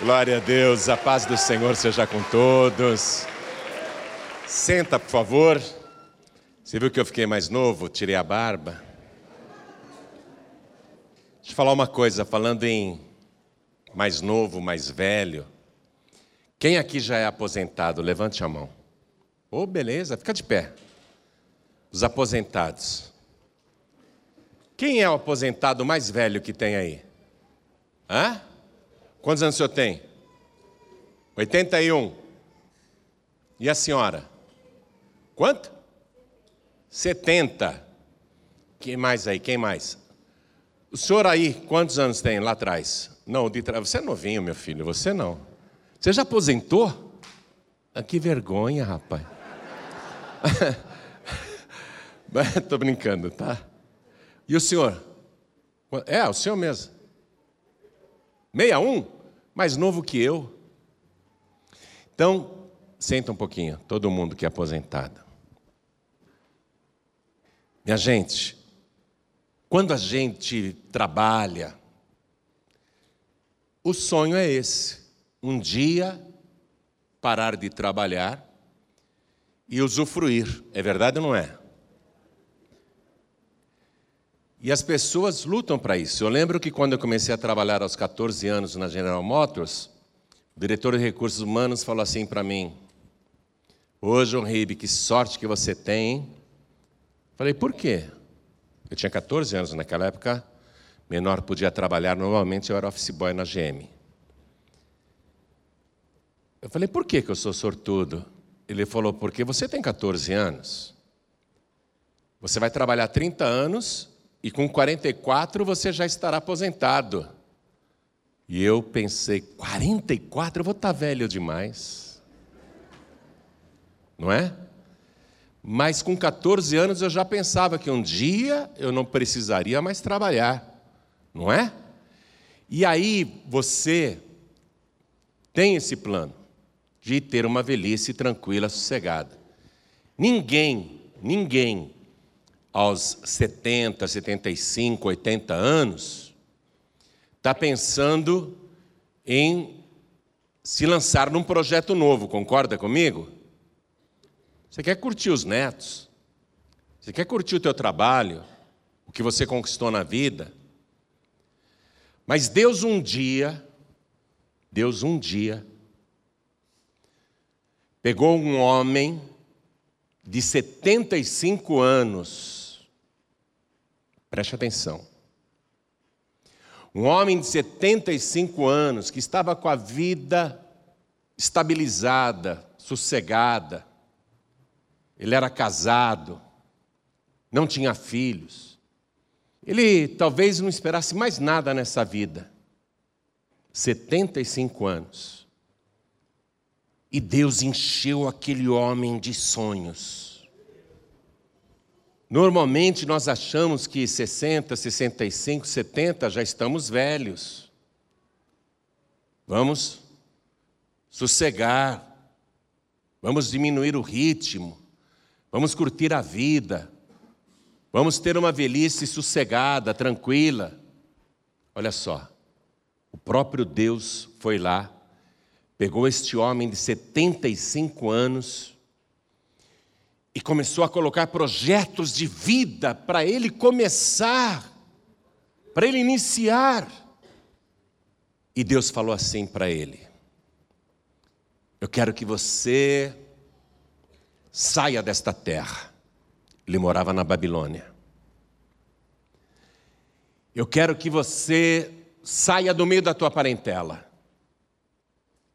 Glória a Deus, a paz do Senhor seja com todos. Senta, por favor. Você viu que eu fiquei mais novo? Tirei a barba. Deixa eu falar uma coisa, falando em mais novo, mais velho. Quem aqui já é aposentado? Levante a mão. Ô, oh, beleza, fica de pé. Os aposentados. Quem é o aposentado mais velho que tem aí? Hã? Quantos anos o senhor tem? 81. E a senhora? Quanto? 70. Quem mais aí? Quem mais? O senhor aí, quantos anos tem lá atrás? Não, de trás. Você é novinho, meu filho, você não. Você já aposentou? Ah, que vergonha, rapaz. Estou brincando, tá? E o senhor? É, o senhor mesmo. 61? Mais novo que eu. Então, senta um pouquinho, todo mundo que é aposentado. Minha gente, quando a gente trabalha, o sonho é esse: um dia parar de trabalhar e usufruir. É verdade ou não é? E as pessoas lutam para isso. Eu lembro que quando eu comecei a trabalhar aos 14 anos na General Motors, o diretor de recursos humanos falou assim para mim: Ô João Ribe, que sorte que você tem. Falei, por quê? Eu tinha 14 anos naquela época, menor podia trabalhar, normalmente eu era office boy na GM. Eu falei, por que, que eu sou sortudo? Ele falou, porque você tem 14 anos. Você vai trabalhar 30 anos e com 44 você já estará aposentado. E eu pensei, 44? Eu vou estar velho demais. Não é? Mas com 14 anos eu já pensava que um dia eu não precisaria mais trabalhar. Não é? E aí você tem esse plano de ter uma velhice tranquila, sossegada. Ninguém, ninguém aos 70, 75, 80 anos, está pensando em se lançar num projeto novo, concorda comigo? Você quer curtir os netos, você quer curtir o teu trabalho, o que você conquistou na vida. Mas Deus um dia, Deus um dia, pegou um homem de 75 anos, Preste atenção. Um homem de 75 anos que estava com a vida estabilizada, sossegada. Ele era casado, não tinha filhos. Ele talvez não esperasse mais nada nessa vida. 75 anos. E Deus encheu aquele homem de sonhos. Normalmente nós achamos que 60, 65, 70 já estamos velhos. Vamos sossegar, vamos diminuir o ritmo, vamos curtir a vida, vamos ter uma velhice sossegada, tranquila. Olha só, o próprio Deus foi lá, pegou este homem de 75 anos, e começou a colocar projetos de vida para ele começar, para ele iniciar. E Deus falou assim para ele: Eu quero que você saia desta terra. Ele morava na Babilônia. Eu quero que você saia do meio da tua parentela.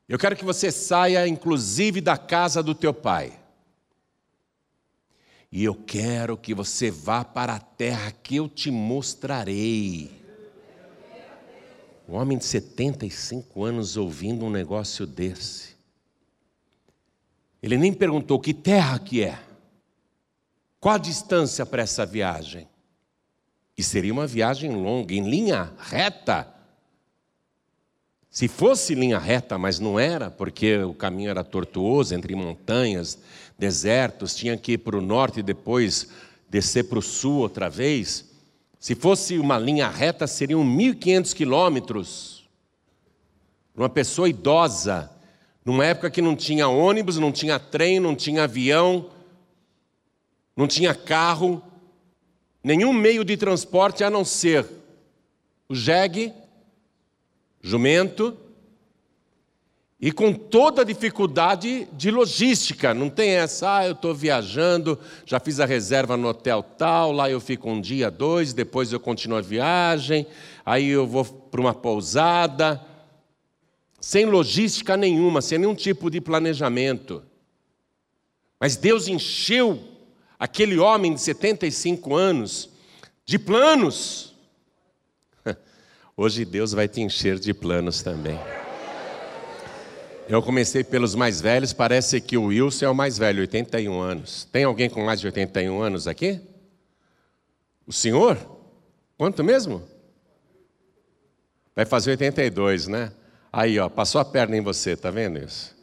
Eu quero que você saia, inclusive, da casa do teu pai. E eu quero que você vá para a terra que eu te mostrarei. Um homem de 75 anos ouvindo um negócio desse. Ele nem perguntou que terra que é. Qual a distância para essa viagem? E seria uma viagem longa, em linha reta. Se fosse linha reta, mas não era, porque o caminho era tortuoso, entre montanhas, desertos, tinha que ir para o norte e depois descer para o sul outra vez. Se fosse uma linha reta, seriam 1.500 quilômetros. uma pessoa idosa, numa época que não tinha ônibus, não tinha trem, não tinha avião, não tinha carro, nenhum meio de transporte a não ser o jegue, jumento, e com toda a dificuldade de logística, não tem essa, ah, eu estou viajando, já fiz a reserva no hotel tal, lá eu fico um dia, dois, depois eu continuo a viagem, aí eu vou para uma pousada, sem logística nenhuma, sem nenhum tipo de planejamento. Mas Deus encheu aquele homem de 75 anos de planos. Hoje Deus vai te encher de planos também. Eu comecei pelos mais velhos, parece que o Wilson é o mais velho, 81 anos. Tem alguém com mais de 81 anos aqui? O senhor? Quanto mesmo? Vai fazer 82, né? Aí, ó, passou a perna em você, tá vendo isso?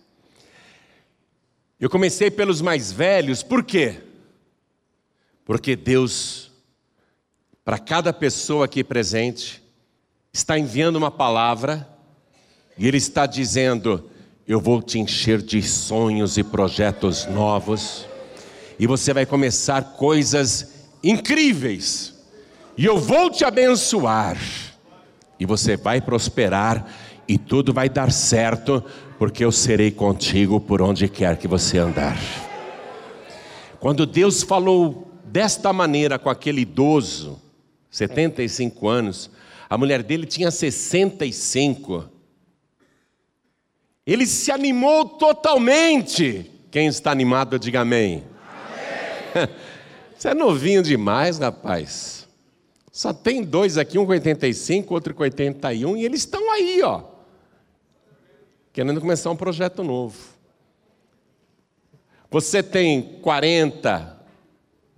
Eu comecei pelos mais velhos, por quê? Porque Deus, para cada pessoa aqui presente, está enviando uma palavra e Ele está dizendo: eu vou te encher de sonhos e projetos novos, e você vai começar coisas incríveis, e eu vou te abençoar, e você vai prosperar, e tudo vai dar certo, porque eu serei contigo por onde quer que você andar. Quando Deus falou desta maneira com aquele idoso, 75 anos, a mulher dele tinha 65 ele se animou totalmente. Quem está animado, diga amém. amém. Você é novinho demais, rapaz. Só tem dois aqui, um com 85, outro com 81, e eles estão aí, ó. Querendo começar um projeto novo. Você tem 40,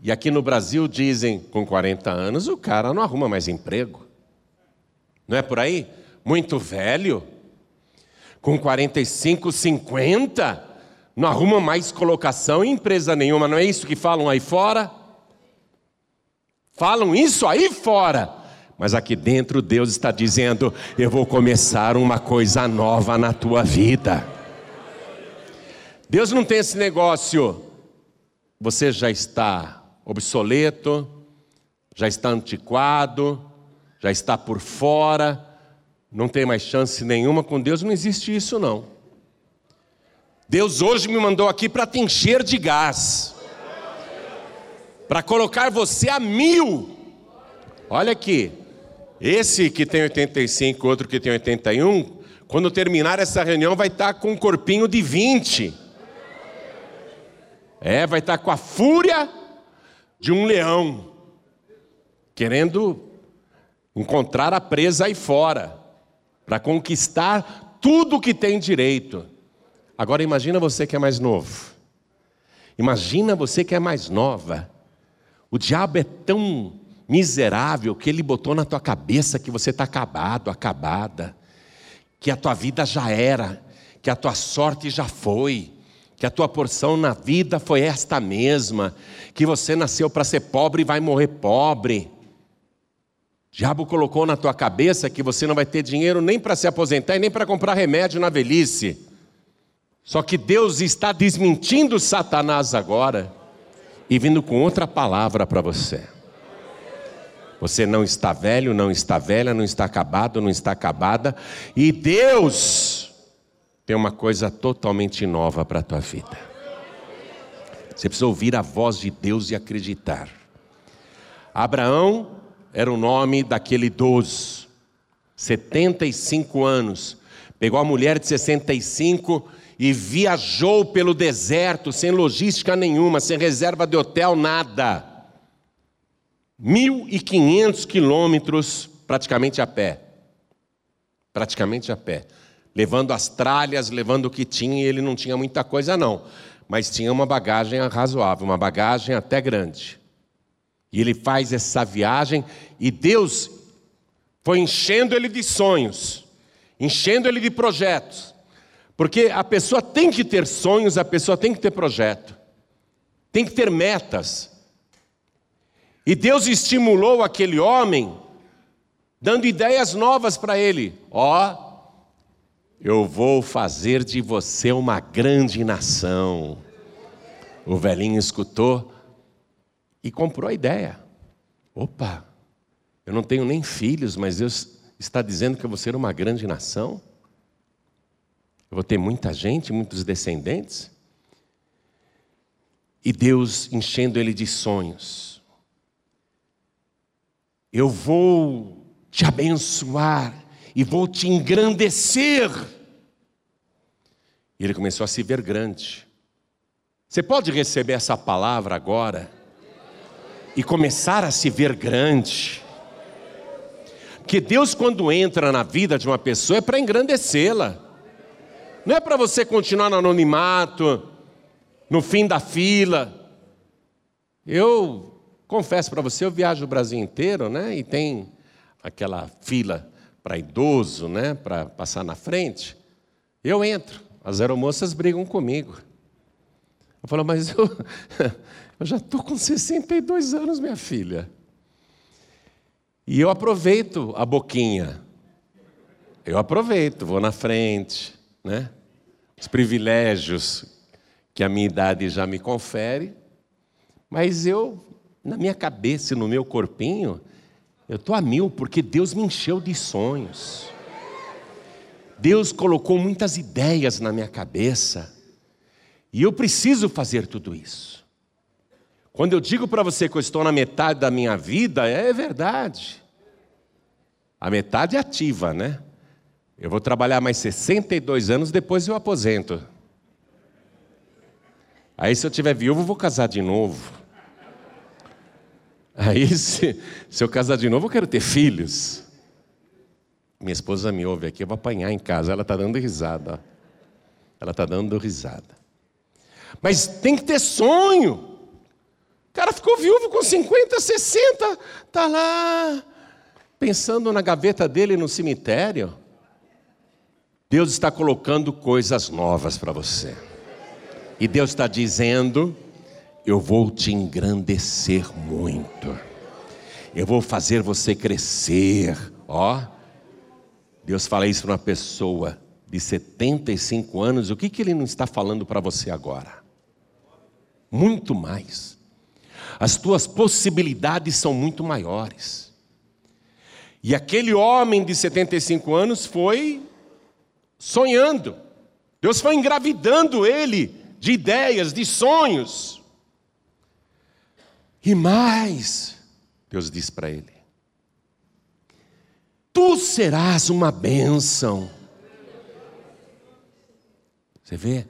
e aqui no Brasil dizem, com 40 anos, o cara não arruma mais emprego. Não é por aí? Muito velho com 45, 50, não arruma mais colocação em empresa nenhuma, não é isso que falam aí fora? Falam isso aí fora. Mas aqui dentro Deus está dizendo: Eu vou começar uma coisa nova na tua vida. Deus não tem esse negócio, você já está obsoleto, já está antiquado, já está por fora, não tem mais chance nenhuma com Deus, não existe isso não. Deus hoje me mandou aqui para te encher de gás, para colocar você a mil. Olha aqui, esse que tem 85, outro que tem 81, quando terminar essa reunião vai estar tá com um corpinho de 20. É, vai estar tá com a fúria de um leão, querendo encontrar a presa aí fora para conquistar tudo que tem direito. Agora imagina você que é mais novo. Imagina você que é mais nova. O diabo é tão miserável que ele botou na tua cabeça que você está acabado, acabada, que a tua vida já era, que a tua sorte já foi, que a tua porção na vida foi esta mesma, que você nasceu para ser pobre e vai morrer pobre. Diabo colocou na tua cabeça que você não vai ter dinheiro nem para se aposentar e nem para comprar remédio na velhice. Só que Deus está desmentindo Satanás agora e vindo com outra palavra para você. Você não está velho, não está velha, não está acabado, não está acabada, e Deus tem uma coisa totalmente nova para a tua vida. Você precisa ouvir a voz de Deus e acreditar. Abraão era o nome daquele idoso, 75 anos. Pegou a mulher de 65 e viajou pelo deserto, sem logística nenhuma, sem reserva de hotel, nada. 1.500 quilômetros praticamente a pé. Praticamente a pé. Levando as tralhas, levando o que tinha, e ele não tinha muita coisa, não. Mas tinha uma bagagem razoável, uma bagagem até grande. E ele faz essa viagem e Deus foi enchendo ele de sonhos, enchendo ele de projetos. Porque a pessoa tem que ter sonhos, a pessoa tem que ter projeto, tem que ter metas. E Deus estimulou aquele homem, dando ideias novas para ele. Ó, oh, Eu vou fazer de você uma grande nação. O velhinho escutou e comprou a ideia. Opa, eu não tenho nem filhos, mas Deus está dizendo que eu vou ser uma grande nação? Eu vou ter muita gente, muitos descendentes? E Deus enchendo ele de sonhos. Eu vou te abençoar e vou te engrandecer. E ele começou a se ver grande. Você pode receber essa palavra agora e começar a se ver grande. Que Deus, quando entra na vida de uma pessoa, é para engrandecê-la, não é para você continuar no anonimato, no fim da fila. Eu confesso para você, eu viajo o Brasil inteiro, né? E tem aquela fila para idoso, né? Para passar na frente. Eu entro, as aeromoças brigam comigo. Eu falo, mas eu, eu já estou com 62 anos, minha filha. E eu aproveito a boquinha. Eu aproveito, vou na frente, né? Os privilégios que a minha idade já me confere. Mas eu, na minha cabeça e no meu corpinho, eu estou a mil, porque Deus me encheu de sonhos. Deus colocou muitas ideias na minha cabeça. E eu preciso fazer tudo isso. Quando eu digo para você que eu estou na metade da minha vida, é verdade. A metade é ativa, né? Eu vou trabalhar mais 62 anos, depois eu aposento. Aí, se eu tiver viúvo, eu vou casar de novo. Aí, se, se eu casar de novo, eu quero ter filhos. Minha esposa me ouve aqui, eu vou apanhar em casa. Ela está dando risada. Ela está dando risada. Mas tem que ter sonho. Cara ficou viúvo com 50, 60, está lá pensando na gaveta dele no cemitério. Deus está colocando coisas novas para você. E Deus está dizendo: Eu vou te engrandecer muito. Eu vou fazer você crescer. Ó, Deus fala isso para uma pessoa de 75 anos. O que, que ele não está falando para você agora? muito mais. As tuas possibilidades são muito maiores. E aquele homem de 75 anos foi sonhando. Deus foi engravidando ele de ideias, de sonhos. E mais, Deus diz para ele: Tu serás uma bênção. Você vê?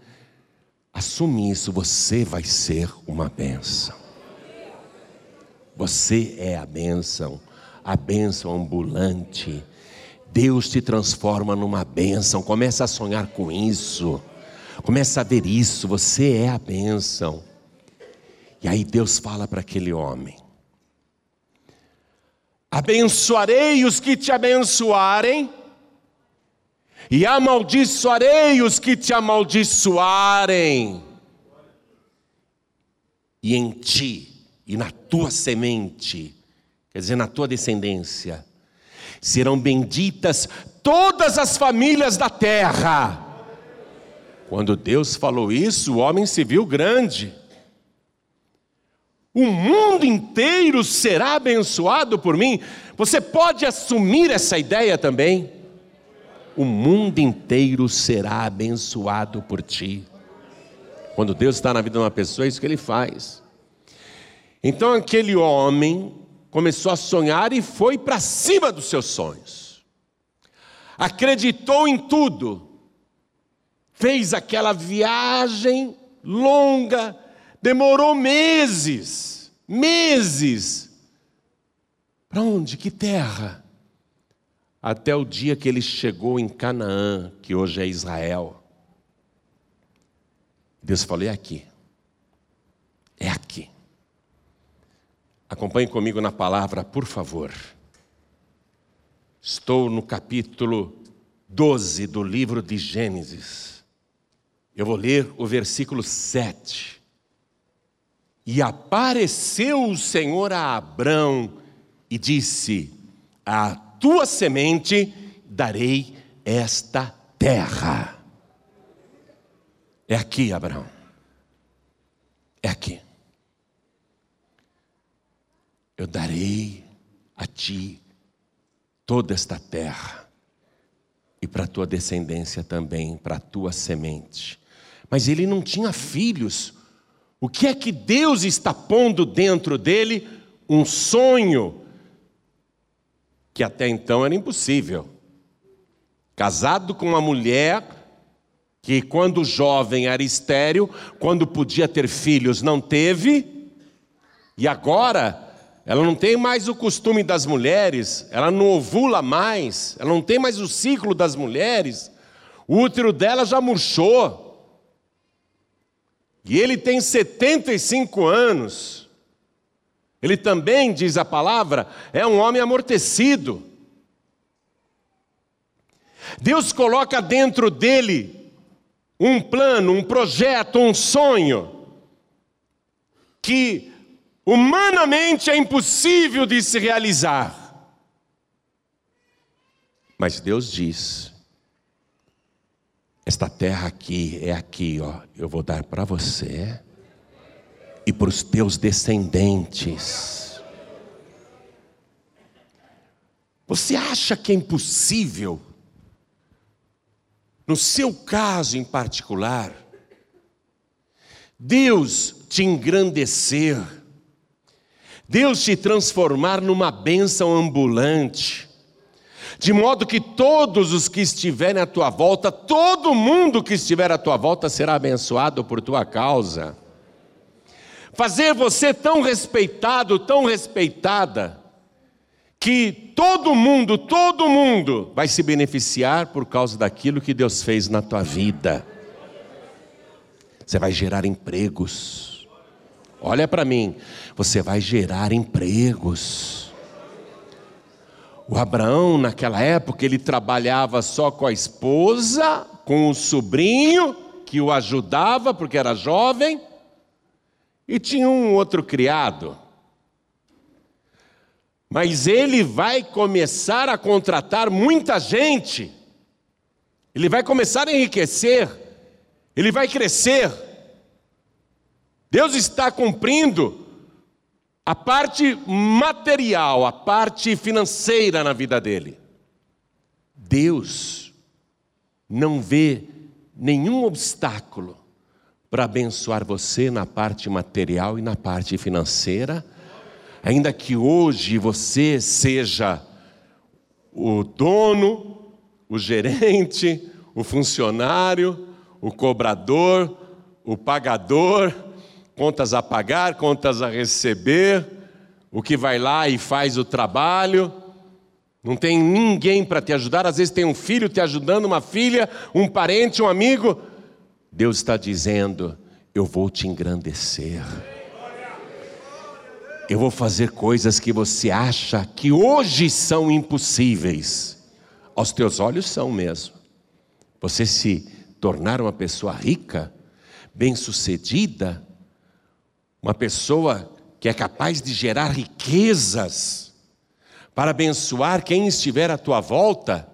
Assume isso, você vai ser uma bênção. Você é a bênção, a bênção ambulante. Deus te transforma numa bênção. Começa a sonhar com isso. Começa a ver isso. Você é a bênção. E aí Deus fala para aquele homem: Abençoarei os que te abençoarem e amaldiçoarei os que te amaldiçoarem, e em ti e na tua semente, quer dizer, na tua descendência, serão benditas todas as famílias da terra. Quando Deus falou isso, o homem se viu grande. O mundo inteiro será abençoado por mim. Você pode assumir essa ideia também? o mundo inteiro será abençoado por ti. Quando Deus está na vida de uma pessoa, é isso que ele faz. Então aquele homem começou a sonhar e foi para cima dos seus sonhos. Acreditou em tudo. Fez aquela viagem longa, demorou meses, meses. Para onde? Que terra? até o dia que ele chegou em Canaã, que hoje é Israel. Deus falou: é aqui. É aqui. Acompanhe comigo na palavra, por favor. Estou no capítulo 12 do livro de Gênesis. Eu vou ler o versículo 7. E apareceu o Senhor a Abrão e disse: A tua semente darei esta terra. É aqui, Abraão. É aqui. Eu darei a ti toda esta terra e para a tua descendência também, para a tua semente. Mas ele não tinha filhos. O que é que Deus está pondo dentro dele? Um sonho que até então era impossível. Casado com uma mulher que, quando jovem, era estéril, quando podia ter filhos, não teve, e agora ela não tem mais o costume das mulheres, ela não ovula mais, ela não tem mais o ciclo das mulheres, o útero dela já murchou. E ele tem 75 anos. Ele também, diz a palavra, é um homem amortecido. Deus coloca dentro dele um plano, um projeto, um sonho, que humanamente é impossível de se realizar. Mas Deus diz: esta terra aqui é aqui, ó, eu vou dar para você e para os teus descendentes. Você acha que é impossível, no seu caso em particular, Deus te engrandecer, Deus te transformar numa bênção ambulante, de modo que todos os que estiverem à tua volta, todo mundo que estiver à tua volta será abençoado por tua causa. Fazer você tão respeitado, tão respeitada, que todo mundo, todo mundo vai se beneficiar por causa daquilo que Deus fez na tua vida. Você vai gerar empregos. Olha para mim, você vai gerar empregos. O Abraão, naquela época, ele trabalhava só com a esposa, com o sobrinho, que o ajudava, porque era jovem, e tinha um outro criado. Mas ele vai começar a contratar muita gente, ele vai começar a enriquecer, ele vai crescer. Deus está cumprindo a parte material, a parte financeira na vida dele. Deus não vê nenhum obstáculo para abençoar você na parte material e na parte financeira, ainda que hoje você seja o dono, o gerente, o funcionário, o cobrador, o pagador, contas a pagar, contas a receber, o que vai lá e faz o trabalho. Não tem ninguém para te ajudar, às vezes tem um filho te ajudando, uma filha, um parente, um amigo. Deus está dizendo: Eu vou te engrandecer. Eu vou fazer coisas que você acha que hoje são impossíveis. Aos teus olhos são mesmo. Você se tornar uma pessoa rica, bem-sucedida, uma pessoa que é capaz de gerar riquezas para abençoar quem estiver à tua volta.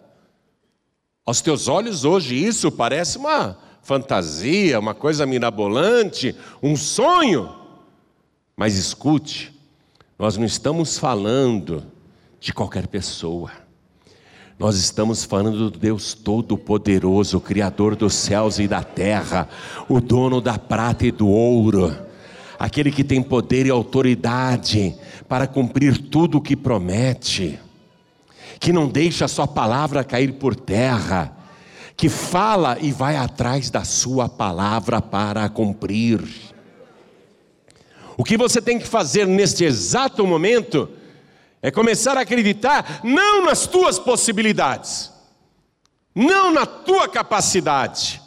Aos teus olhos hoje isso parece uma fantasia, uma coisa mirabolante, um sonho. Mas escute, nós não estamos falando de qualquer pessoa. Nós estamos falando do Deus Todo-Poderoso, Criador dos céus e da terra, o dono da prata e do ouro aquele que tem poder e autoridade para cumprir tudo o que promete, que não deixa a sua palavra cair por terra, que fala e vai atrás da sua palavra para cumprir. O que você tem que fazer neste exato momento é começar a acreditar não nas tuas possibilidades, não na tua capacidade,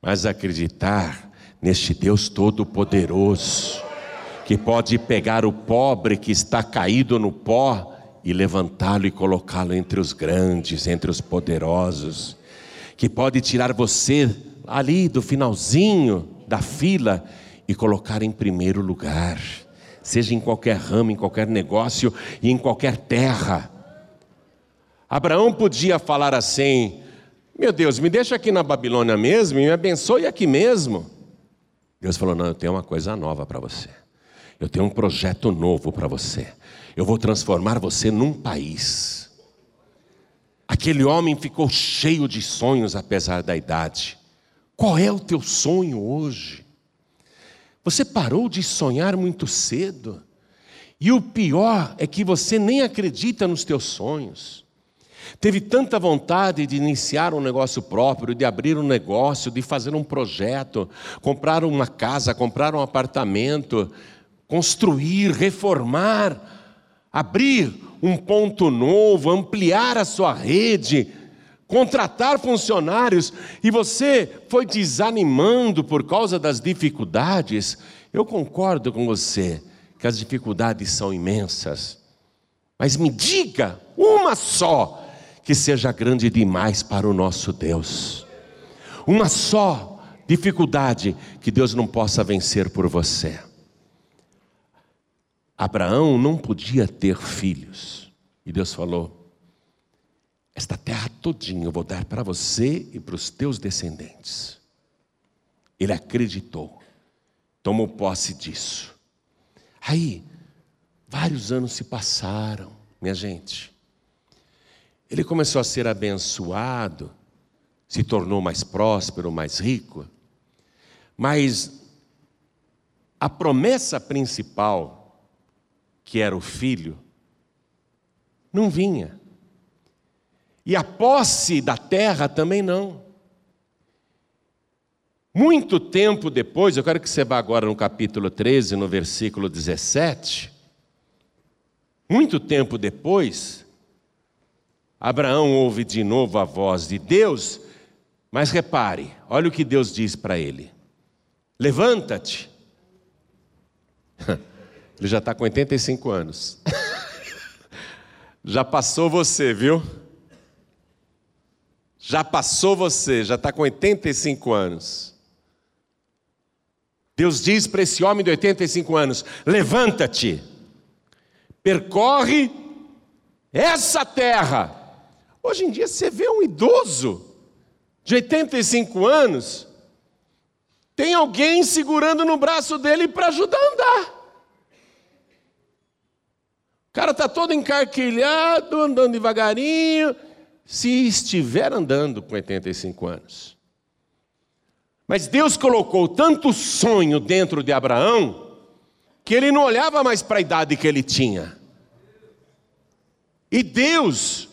mas acreditar neste Deus Todo-Poderoso, que pode pegar o pobre que está caído no pó e levantá-lo e colocá-lo entre os grandes, entre os poderosos, que pode tirar você ali do finalzinho da fila e colocar em primeiro lugar, seja em qualquer ramo, em qualquer negócio e em qualquer terra. Abraão podia falar assim: Meu Deus, me deixa aqui na Babilônia mesmo e me abençoe aqui mesmo. Deus falou: Não, eu tenho uma coisa nova para você. Eu tenho um projeto novo para você. Eu vou transformar você num país. Aquele homem ficou cheio de sonhos apesar da idade. Qual é o teu sonho hoje? Você parou de sonhar muito cedo. E o pior é que você nem acredita nos teus sonhos. Teve tanta vontade de iniciar um negócio próprio, de abrir um negócio, de fazer um projeto, comprar uma casa, comprar um apartamento, construir, reformar, abrir um ponto novo, ampliar a sua rede, contratar funcionários, e você foi desanimando por causa das dificuldades. Eu concordo com você que as dificuldades são imensas, mas me diga uma só que seja grande demais para o nosso Deus. Uma só dificuldade que Deus não possa vencer por você. Abraão não podia ter filhos. E Deus falou: Esta terra todinha eu vou dar para você e para os teus descendentes. Ele acreditou, tomou posse disso. Aí, vários anos se passaram, minha gente. Ele começou a ser abençoado, se tornou mais próspero, mais rico, mas a promessa principal, que era o filho, não vinha. E a posse da terra também não. Muito tempo depois, eu quero que você vá agora no capítulo 13, no versículo 17. Muito tempo depois, Abraão ouve de novo a voz de Deus, mas repare, olha o que Deus diz para ele: Levanta-te. Ele já está com 85 anos. já passou você, viu? Já passou você, já está com 85 anos. Deus diz para esse homem de 85 anos: levanta-te, percorre essa terra Hoje em dia você vê um idoso de 85 anos, tem alguém segurando no braço dele para ajudar a andar. O cara está todo encarquilhado, andando devagarinho, se estiver andando com 85 anos. Mas Deus colocou tanto sonho dentro de Abraão, que ele não olhava mais para a idade que ele tinha. E Deus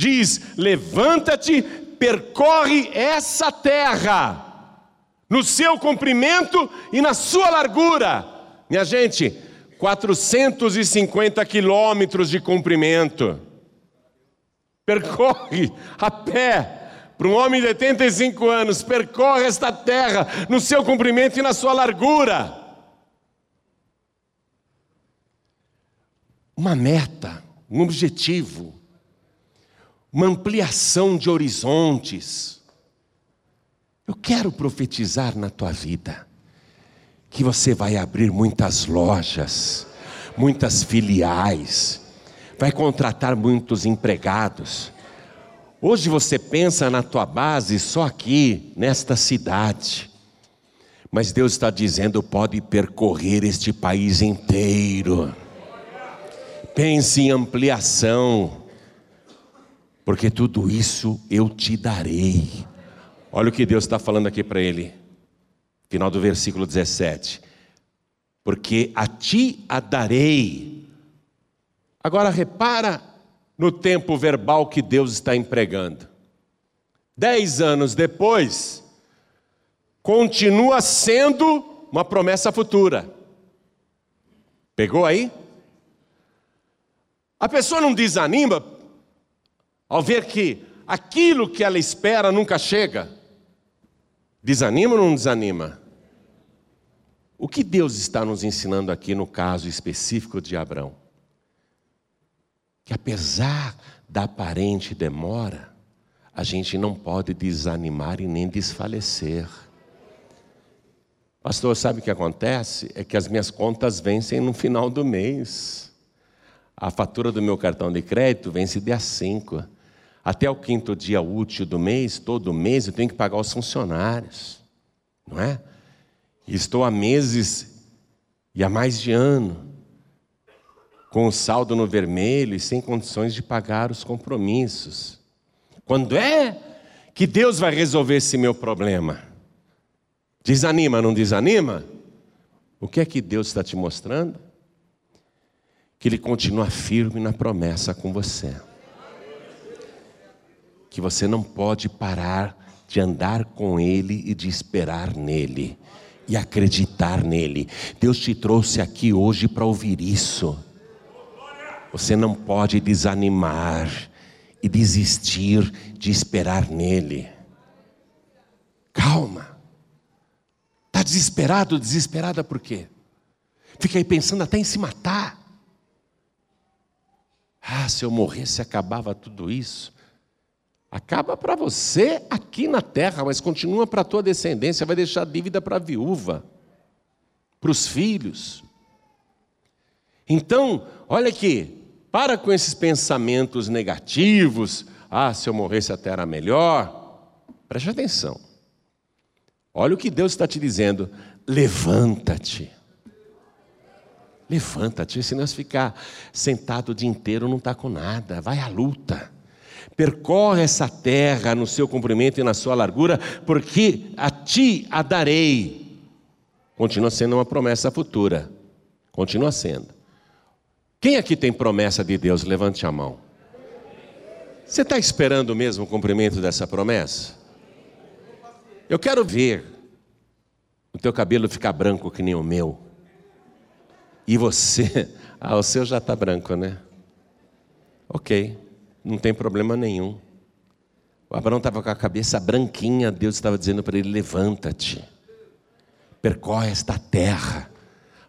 diz: levanta-te, percorre essa terra, no seu comprimento e na sua largura. Minha gente, 450 quilômetros de comprimento. Percorre a pé. Para um homem de 85 anos, percorre esta terra no seu comprimento e na sua largura. Uma meta, um objetivo uma ampliação de horizontes. Eu quero profetizar na tua vida que você vai abrir muitas lojas, muitas filiais, vai contratar muitos empregados. Hoje você pensa na tua base só aqui, nesta cidade. Mas Deus está dizendo: pode percorrer este país inteiro. Pense em ampliação porque tudo isso eu te darei. Olha o que Deus está falando aqui para ele, final do versículo 17: Porque a ti a darei. Agora repara no tempo verbal que Deus está empregando. Dez anos depois, continua sendo uma promessa futura. Pegou aí? A pessoa não desanima ao ver que aquilo que ela espera nunca chega, desanima ou não desanima? O que Deus está nos ensinando aqui no caso específico de Abraão? Que apesar da aparente demora, a gente não pode desanimar e nem desfalecer. Pastor, sabe o que acontece? É que as minhas contas vencem no final do mês. A fatura do meu cartão de crédito vence dia 5. Até o quinto dia útil do mês, todo mês, eu tenho que pagar os funcionários, não é? Estou há meses e há mais de ano com o saldo no vermelho e sem condições de pagar os compromissos. Quando é que Deus vai resolver esse meu problema? Desanima, não desanima? O que é que Deus está te mostrando? Que Ele continua firme na promessa com você. Que você não pode parar de andar com Ele e de esperar nele e acreditar nele. Deus te trouxe aqui hoje para ouvir isso. Você não pode desanimar e desistir de esperar nele. Calma. Está desesperado, desesperada por quê? Fica aí pensando até em se matar. Ah, se eu morresse acabava tudo isso. Acaba para você aqui na terra, mas continua para a tua descendência, vai deixar dívida para a viúva, para os filhos. Então, olha aqui, para com esses pensamentos negativos. Ah, se eu morresse até era melhor. Preste atenção. Olha o que Deus está te dizendo. Levanta-te. Levanta-te, se ficar sentado o dia inteiro não está com nada. Vai à luta. Percorre essa terra no seu comprimento e na sua largura, porque a ti a darei. Continua sendo uma promessa futura. Continua sendo. Quem aqui tem promessa de Deus? Levante a mão. Você está esperando mesmo o cumprimento dessa promessa? Eu quero ver o teu cabelo ficar branco que nem o meu. E você, ah, o seu já está branco, né? Ok, não tem problema nenhum. O Abraão estava com a cabeça branquinha, Deus estava dizendo para ele: levanta-te, percorre esta terra,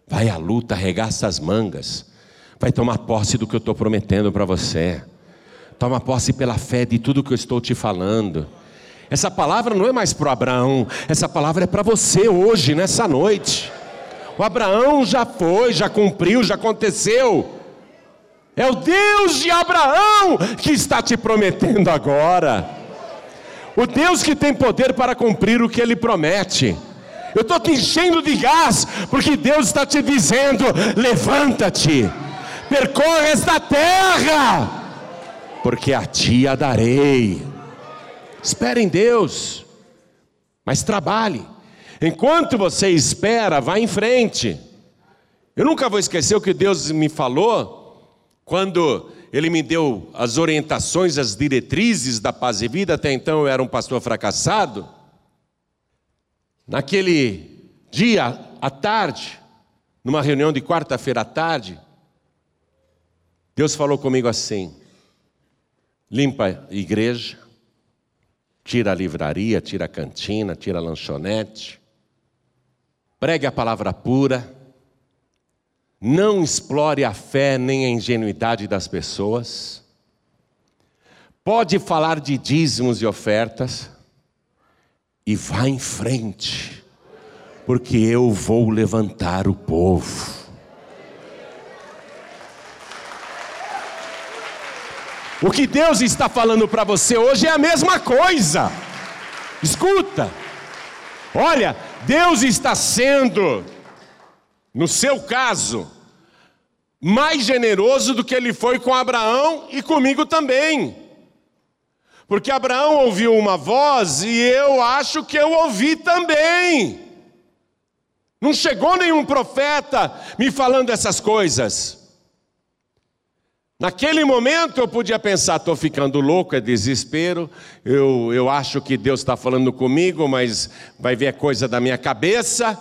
vai à luta, arregaça as mangas vai tomar posse do que eu estou prometendo para você. Toma posse pela fé de tudo que eu estou te falando. Essa palavra não é mais para Abraão, essa palavra é para você hoje, nessa noite. O Abraão já foi, já cumpriu, já aconteceu. É o Deus de Abraão que está te prometendo agora. O Deus que tem poder para cumprir o que ele promete. Eu estou te enchendo de gás, porque Deus está te dizendo: levanta-te percorre esta terra, porque a ti a darei. Espere em Deus, mas trabalhe. Enquanto você espera, vá em frente. Eu nunca vou esquecer o que Deus me falou quando Ele me deu as orientações, as diretrizes da paz e vida. Até então eu era um pastor fracassado. Naquele dia à tarde, numa reunião de quarta-feira à tarde, Deus falou comigo assim: limpa a igreja, tira a livraria, tira a cantina, tira a lanchonete, pregue a palavra pura, não explore a fé nem a ingenuidade das pessoas, pode falar de dízimos e ofertas, e vá em frente, porque eu vou levantar o povo. O que Deus está falando para você hoje é a mesma coisa. Escuta. Olha, Deus está sendo, no seu caso, mais generoso do que ele foi com Abraão e comigo também. Porque Abraão ouviu uma voz e eu acho que eu ouvi também. Não chegou nenhum profeta me falando essas coisas. Naquele momento eu podia pensar, estou ficando louco, é desespero, eu, eu acho que Deus está falando comigo, mas vai ver coisa da minha cabeça.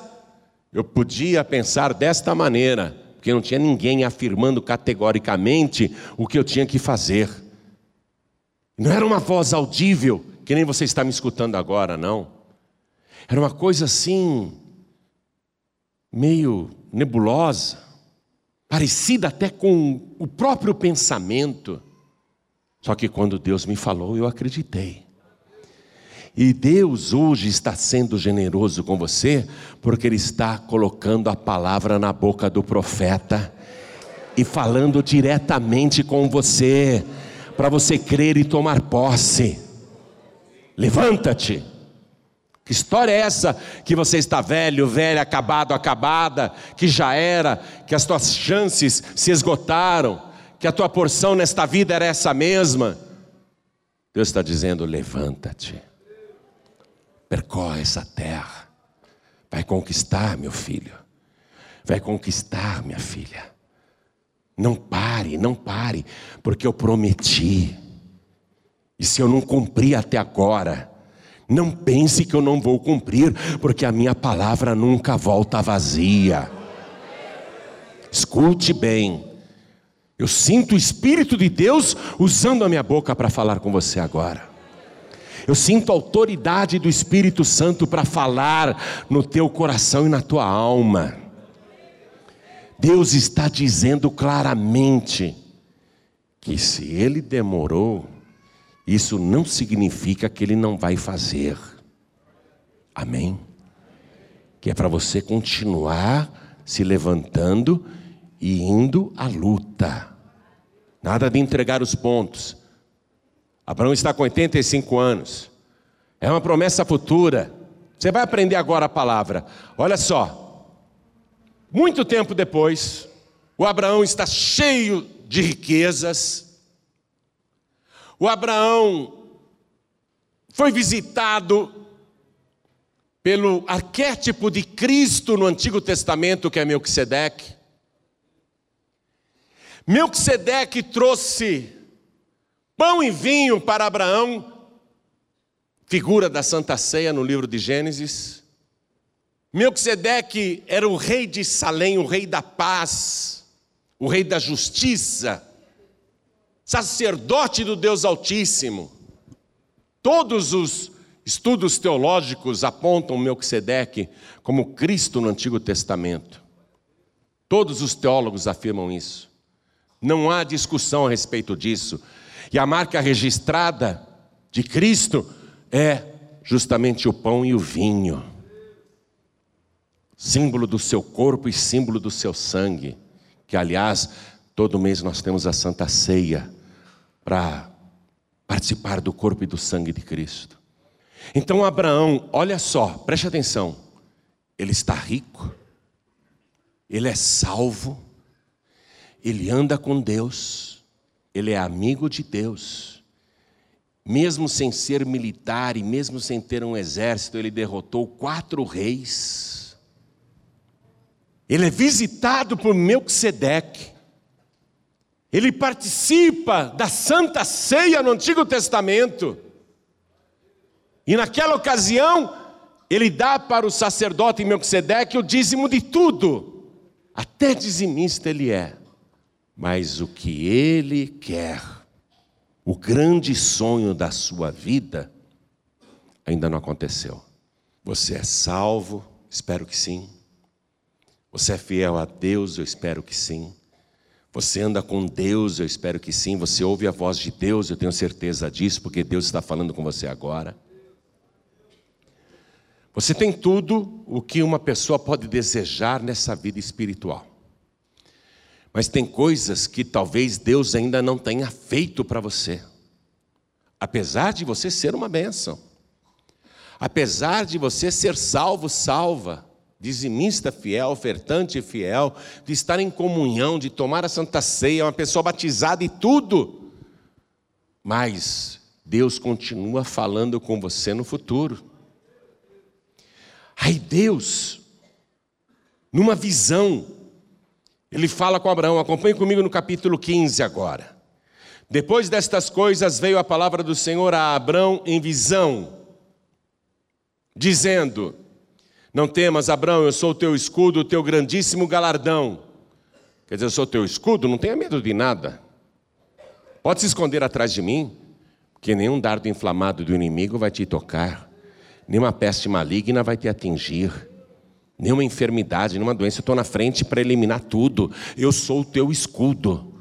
Eu podia pensar desta maneira, porque não tinha ninguém afirmando categoricamente o que eu tinha que fazer. Não era uma voz audível, que nem você está me escutando agora, não. Era uma coisa assim, meio nebulosa parecida até com o próprio pensamento. Só que quando Deus me falou, eu acreditei. E Deus hoje está sendo generoso com você, porque Ele está colocando a palavra na boca do profeta e falando diretamente com você. para você crer e tomar posse. Levanta-te. Que história é essa que você está velho, velha, acabado, acabada, que já era, que as tuas chances se esgotaram, que a tua porção nesta vida era essa mesma? Deus está dizendo: levanta-te, percorre essa terra, vai conquistar, meu filho, vai conquistar, minha filha. Não pare, não pare, porque eu prometi, e se eu não cumprir até agora, não pense que eu não vou cumprir, porque a minha palavra nunca volta vazia. Escute bem. Eu sinto o Espírito de Deus usando a minha boca para falar com você agora. Eu sinto a autoridade do Espírito Santo para falar no teu coração e na tua alma. Deus está dizendo claramente que se ele demorou, isso não significa que ele não vai fazer. Amém? Que é para você continuar se levantando e indo à luta. Nada de entregar os pontos. Abraão está com 85 anos. É uma promessa futura. Você vai aprender agora a palavra. Olha só. Muito tempo depois, o Abraão está cheio de riquezas, o Abraão foi visitado pelo arquétipo de Cristo no Antigo Testamento, que é Melquisedeque. Melquisedeque trouxe pão e vinho para Abraão, figura da Santa Ceia no livro de Gênesis. Melquisedeque era o rei de Salém, o rei da paz, o rei da justiça sacerdote do Deus Altíssimo. Todos os estudos teológicos apontam Melquisedeque como Cristo no Antigo Testamento. Todos os teólogos afirmam isso. Não há discussão a respeito disso. E a marca registrada de Cristo é justamente o pão e o vinho símbolo do seu corpo e símbolo do seu sangue, que aliás, todo mês nós temos a Santa Ceia, para participar do corpo e do sangue de Cristo. Então Abraão, olha só, preste atenção, ele está rico, ele é salvo, ele anda com Deus, ele é amigo de Deus. Mesmo sem ser militar e mesmo sem ter um exército, ele derrotou quatro reis. Ele é visitado por Melquisedeque. Ele participa da Santa Ceia no Antigo Testamento. E naquela ocasião, ele dá para o sacerdote Melquisedeque o dízimo de tudo. Até dizimista ele é. Mas o que ele quer, o grande sonho da sua vida, ainda não aconteceu. Você é salvo? Espero que sim. Você é fiel a Deus? Eu espero que sim. Você anda com Deus, eu espero que sim. Você ouve a voz de Deus, eu tenho certeza disso, porque Deus está falando com você agora. Você tem tudo o que uma pessoa pode desejar nessa vida espiritual. Mas tem coisas que talvez Deus ainda não tenha feito para você. Apesar de você ser uma bênção. Apesar de você ser salvo, salva dizimista fiel, ofertante fiel, de estar em comunhão, de tomar a santa ceia, uma pessoa batizada e tudo. Mas Deus continua falando com você no futuro. Aí Deus, numa visão, ele fala com Abraão, acompanhe comigo no capítulo 15 agora. Depois destas coisas veio a palavra do Senhor a Abraão em visão, dizendo: não temas, Abraão, eu sou o teu escudo, o teu grandíssimo galardão. Quer dizer, eu sou o teu escudo, não tenha medo de nada. Pode se esconder atrás de mim, porque nenhum dardo inflamado do inimigo vai te tocar, nenhuma peste maligna vai te atingir, nenhuma enfermidade, nenhuma doença. Eu estou na frente para eliminar tudo. Eu sou o teu escudo.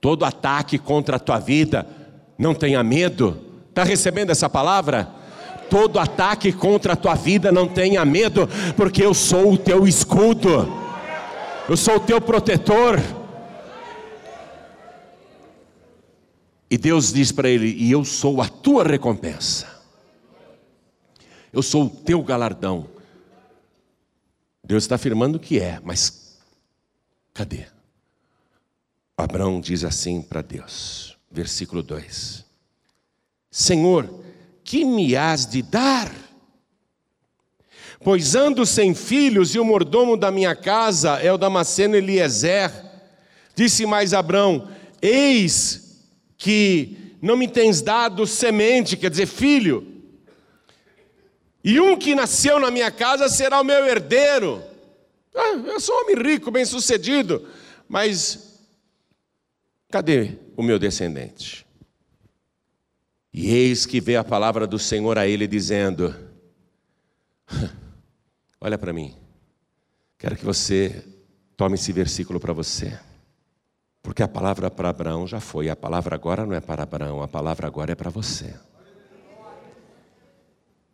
Todo ataque contra a tua vida, não tenha medo. Está recebendo essa palavra? todo ataque contra a tua vida, não tenha medo, porque eu sou o teu escudo, eu sou o teu protetor. E Deus diz para ele: E eu sou a tua recompensa, eu sou o teu galardão. Deus está afirmando que é, mas cadê? Abraão diz assim para Deus, versículo 2: Senhor, que me has de dar? Pois ando sem filhos e o mordomo da minha casa é o Damasceno Eliezer. Disse mais Abrão: Eis que não me tens dado semente, quer dizer, filho, e um que nasceu na minha casa será o meu herdeiro. Ah, eu sou um homem rico, bem sucedido, mas cadê o meu descendente? E eis que veio a palavra do Senhor a ele, dizendo: Olha para mim, quero que você tome esse versículo para você, porque a palavra para Abraão já foi, a palavra agora não é para Abraão, a palavra agora é para você.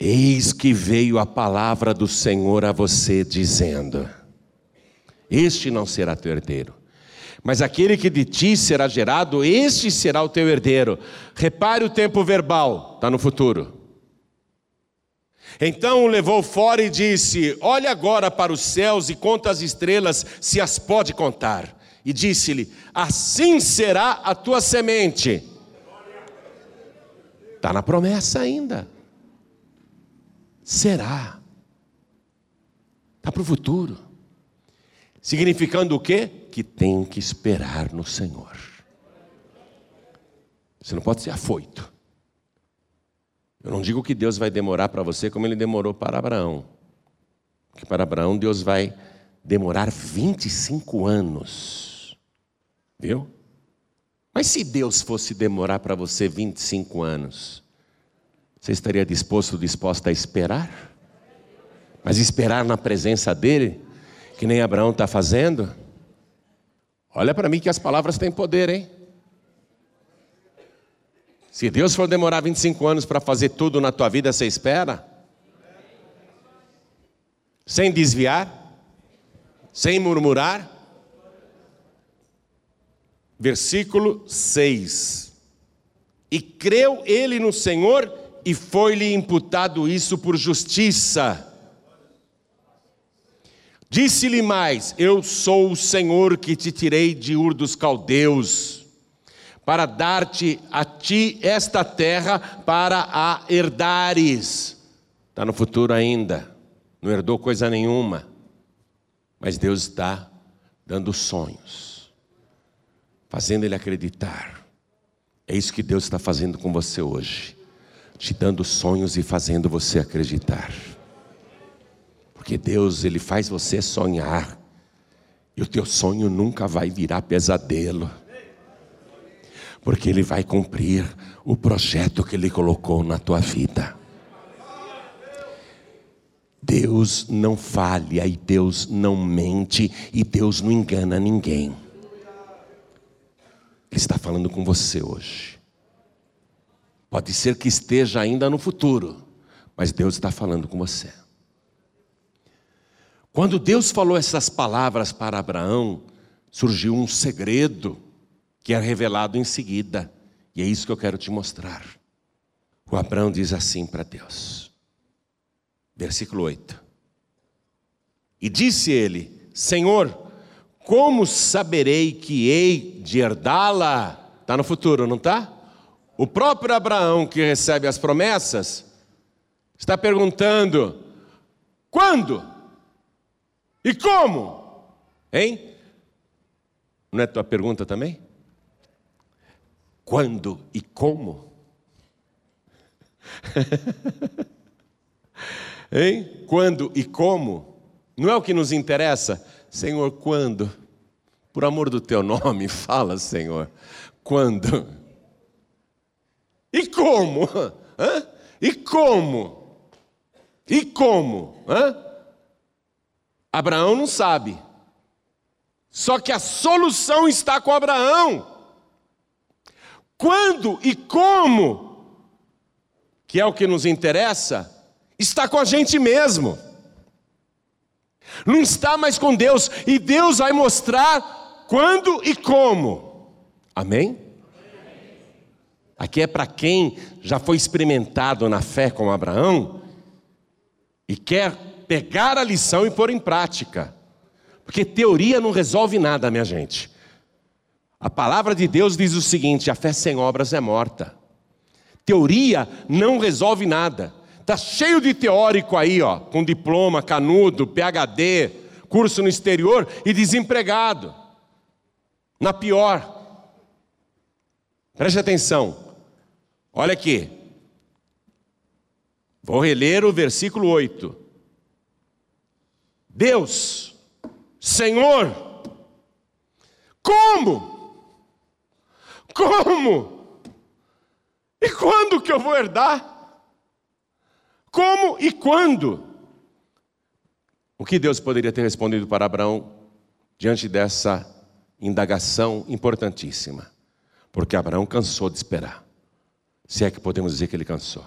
Eis que veio a palavra do Senhor a você, dizendo: Este não será teu herdeiro, mas aquele que de ti será gerado, este será o teu herdeiro. Repare o tempo verbal, está no futuro. Então o levou fora e disse: Olha agora para os céus e conta as estrelas, se as pode contar. E disse-lhe: Assim será a tua semente. Está na promessa ainda. Será. Está para o futuro. Significando o quê? Que tem que esperar no Senhor. Você não pode ser afoito. Eu não digo que Deus vai demorar para você como ele demorou para Abraão. Porque para Abraão Deus vai demorar 25 anos. Viu? Mas se Deus fosse demorar para você 25 anos, você estaria disposto, disposta a esperar? Mas esperar na presença dele, que nem Abraão está fazendo? Olha para mim que as palavras têm poder, hein? Se Deus for demorar 25 anos para fazer tudo na tua vida, você espera? Sem desviar? Sem murmurar? Versículo 6. E creu ele no Senhor e foi-lhe imputado isso por justiça. Disse-lhe mais: Eu sou o Senhor que te tirei de Ur dos Caldeus para dar-te a ti esta terra para a herdares. Está no futuro ainda, não herdou coisa nenhuma, mas Deus está dando sonhos, fazendo ele acreditar. É isso que Deus está fazendo com você hoje, te dando sonhos e fazendo você acreditar. Porque Deus, Ele faz você sonhar, e o teu sonho nunca vai virar pesadelo porque Ele vai cumprir o projeto que Ele colocou na tua vida. Deus não falha e Deus não mente e Deus não engana ninguém. Ele está falando com você hoje. Pode ser que esteja ainda no futuro, mas Deus está falando com você. Quando Deus falou essas palavras para Abraão, surgiu um segredo que é revelado em seguida. E é isso que eu quero te mostrar. O Abraão diz assim para Deus, versículo 8: E disse ele: Senhor, como saberei que hei de herdá-la? Está no futuro, não está? O próprio Abraão, que recebe as promessas, está perguntando: quando? E como? Hein? Não é tua pergunta também? quando e como? hein? Quando e como? Não é o que nos interessa? Senhor, quando? Por amor do teu nome, fala, Senhor. Quando? E como? Hã? E como? E como? Hã? Abraão não sabe. Só que a solução está com Abraão quando e como, que é o que nos interessa, está com a gente mesmo. Não está mais com Deus, e Deus vai mostrar quando e como. Amém? Aqui é para quem já foi experimentado na fé como Abraão e quer pegar a lição e pôr em prática. Porque teoria não resolve nada, minha gente. A palavra de Deus diz o seguinte: a fé sem obras é morta. Teoria não resolve nada. Tá cheio de teórico aí, ó, com diploma, canudo, PhD, curso no exterior e desempregado. Na pior. Preste atenção. Olha aqui. Vou reler o versículo 8. Deus, Senhor, como? Como? E quando que eu vou herdar? Como e quando? O que Deus poderia ter respondido para Abraão diante dessa indagação importantíssima? Porque Abraão cansou de esperar. Se é que podemos dizer que ele cansou.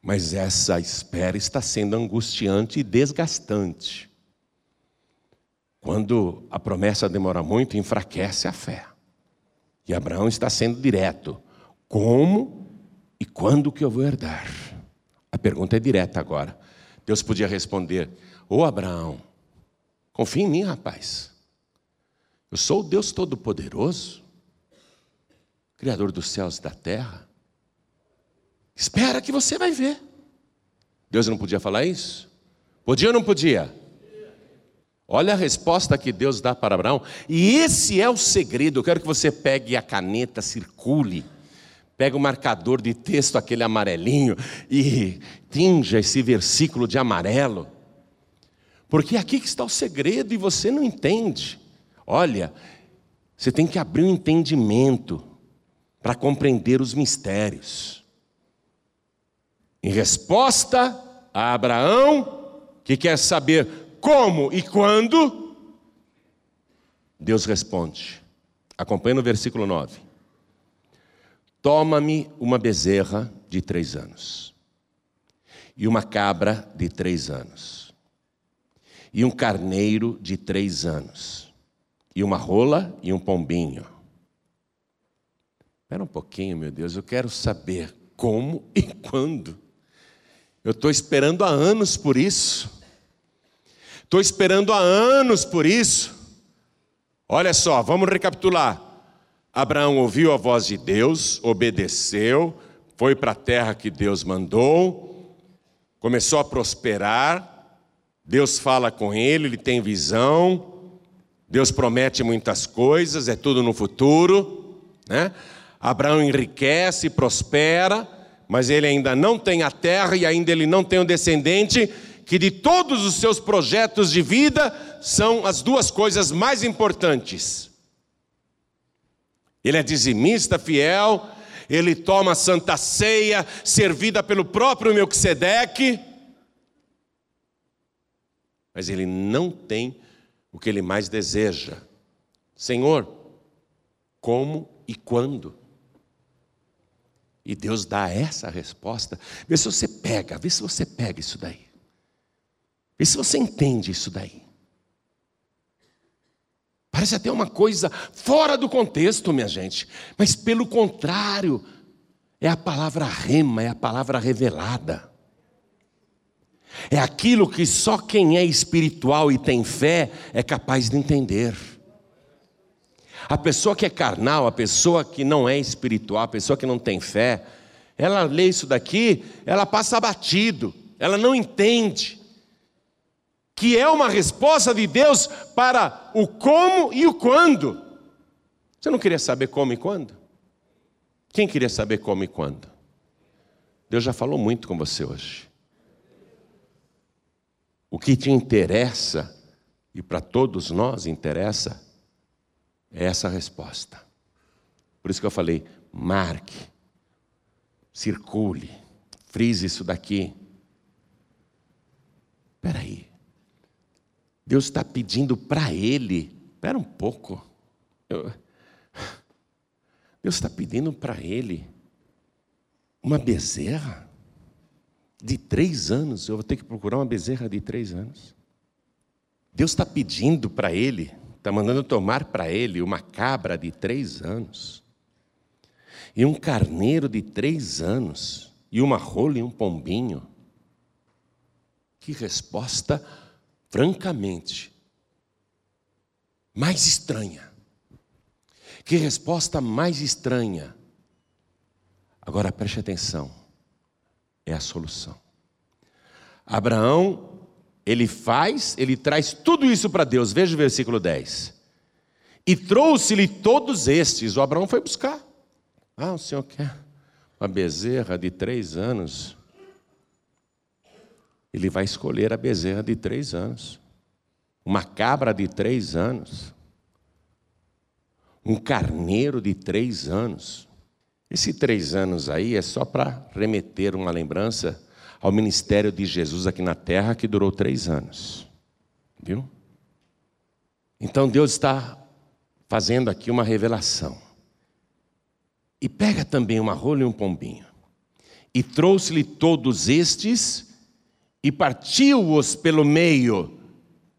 Mas essa espera está sendo angustiante e desgastante. Quando a promessa demora muito, enfraquece a fé. E Abraão está sendo direto. Como e quando que eu vou herdar? A pergunta é direta agora. Deus podia responder: Ô oh, Abraão, confia em mim, rapaz. Eu sou o Deus Todo-Poderoso, Criador dos céus e da terra. Espera que você vai ver. Deus não podia falar isso? Podia ou não podia? Olha a resposta que Deus dá para Abraão. E esse é o segredo. Eu quero que você pegue a caneta, circule pega o marcador de texto, aquele amarelinho, e tinja esse versículo de amarelo. Porque aqui que está o segredo e você não entende. Olha, você tem que abrir o um entendimento para compreender os mistérios. Em resposta a Abraão, que quer saber como e quando, Deus responde. Acompanhe no versículo 9. Toma-me uma bezerra de três anos, e uma cabra de três anos, e um carneiro de três anos, e uma rola e um pombinho. Espera um pouquinho, meu Deus, eu quero saber como e quando. Eu estou esperando há anos por isso. Estou esperando há anos por isso. Olha só, vamos recapitular. Abraão ouviu a voz de Deus, obedeceu, foi para a terra que Deus mandou, começou a prosperar. Deus fala com ele, ele tem visão. Deus promete muitas coisas, é tudo no futuro, né? Abraão enriquece, prospera, mas ele ainda não tem a terra e ainda ele não tem um descendente que de todos os seus projetos de vida são as duas coisas mais importantes ele é dizimista fiel, ele toma a santa ceia, servida pelo próprio Melquisedeque, mas ele não tem o que ele mais deseja. Senhor, como e quando? E Deus dá essa resposta. Vê se você pega, vê se você pega isso daí. Vê se você entende isso daí. Parece até uma coisa fora do contexto, minha gente. Mas pelo contrário, é a palavra rema, é a palavra revelada. É aquilo que só quem é espiritual e tem fé é capaz de entender. A pessoa que é carnal, a pessoa que não é espiritual, a pessoa que não tem fé, ela lê isso daqui, ela passa abatido, ela não entende que é uma resposta de Deus para o como e o quando. Você não queria saber como e quando? Quem queria saber como e quando? Deus já falou muito com você hoje. O que te interessa, e para todos nós interessa, é essa resposta. Por isso que eu falei, marque, circule, frise isso daqui. Espera aí. Deus está pedindo para ele. Espera um pouco. Eu... Deus está pedindo para ele uma bezerra de três anos. Eu vou ter que procurar uma bezerra de três anos. Deus está pedindo para ele, está mandando tomar para ele uma cabra de três anos. e um carneiro de três anos, e uma rola e um pombinho. Que resposta, francamente, mais estranha. Que resposta mais estranha. Agora preste atenção, é a solução. Abraão, ele faz, ele traz tudo isso para Deus, veja o versículo 10. E trouxe-lhe todos estes, o Abraão foi buscar. Ah, o senhor quer uma bezerra de três anos? Ele vai escolher a bezerra de três anos, uma cabra de três anos, um carneiro de três anos. Esse três anos aí é só para remeter uma lembrança ao ministério de Jesus aqui na terra, que durou três anos. Viu? Então Deus está fazendo aqui uma revelação. E pega também uma rola e um pombinho. E trouxe-lhe todos estes e partiu-os pelo meio.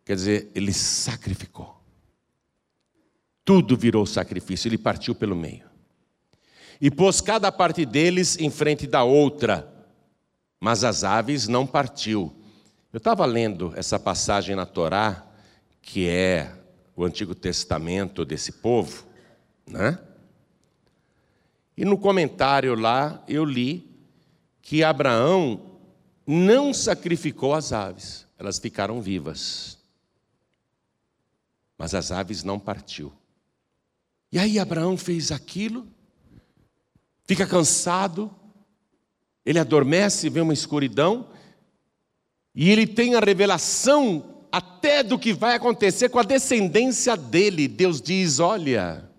Quer dizer, ele sacrificou. Tudo virou sacrifício, ele partiu pelo meio. E pôs cada parte deles em frente da outra, mas as aves não partiu. Eu estava lendo essa passagem na Torá, que é o Antigo Testamento desse povo, né? E no comentário lá eu li que Abraão não sacrificou as aves, elas ficaram vivas. Mas as aves não partiu. E aí Abraão fez aquilo, fica cansado, ele adormece, vê uma escuridão, e ele tem a revelação até do que vai acontecer com a descendência dele. Deus diz: Olha,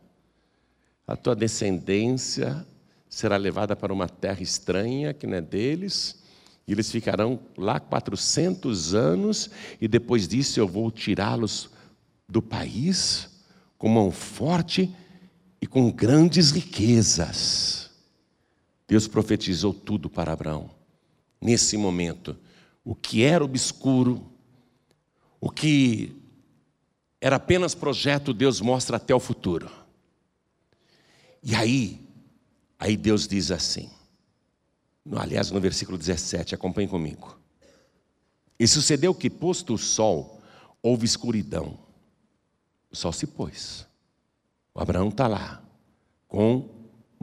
a tua descendência será levada para uma terra estranha que não é deles, e eles ficarão lá 400 anos, e depois disso eu vou tirá-los do país com mão forte e com grandes riquezas. Deus profetizou tudo para Abraão. Nesse momento, o que era obscuro, o que era apenas projeto, Deus mostra até o futuro. E aí, aí Deus diz assim, aliás, no versículo 17, acompanhe comigo. E sucedeu que, posto o sol, houve escuridão. O sol se pôs. O Abraão está lá, com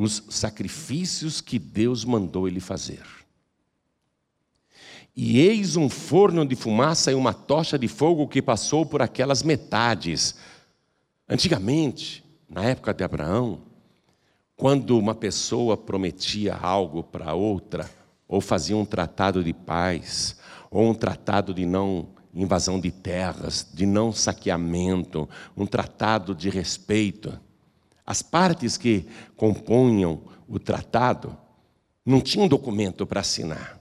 os sacrifícios que Deus mandou ele fazer. E eis um forno de fumaça e uma tocha de fogo que passou por aquelas metades. Antigamente, na época de Abraão, quando uma pessoa prometia algo para outra, ou fazia um tratado de paz, ou um tratado de não invasão de terras, de não saqueamento, um tratado de respeito, as partes que compunham o tratado não tinham documento para assinar.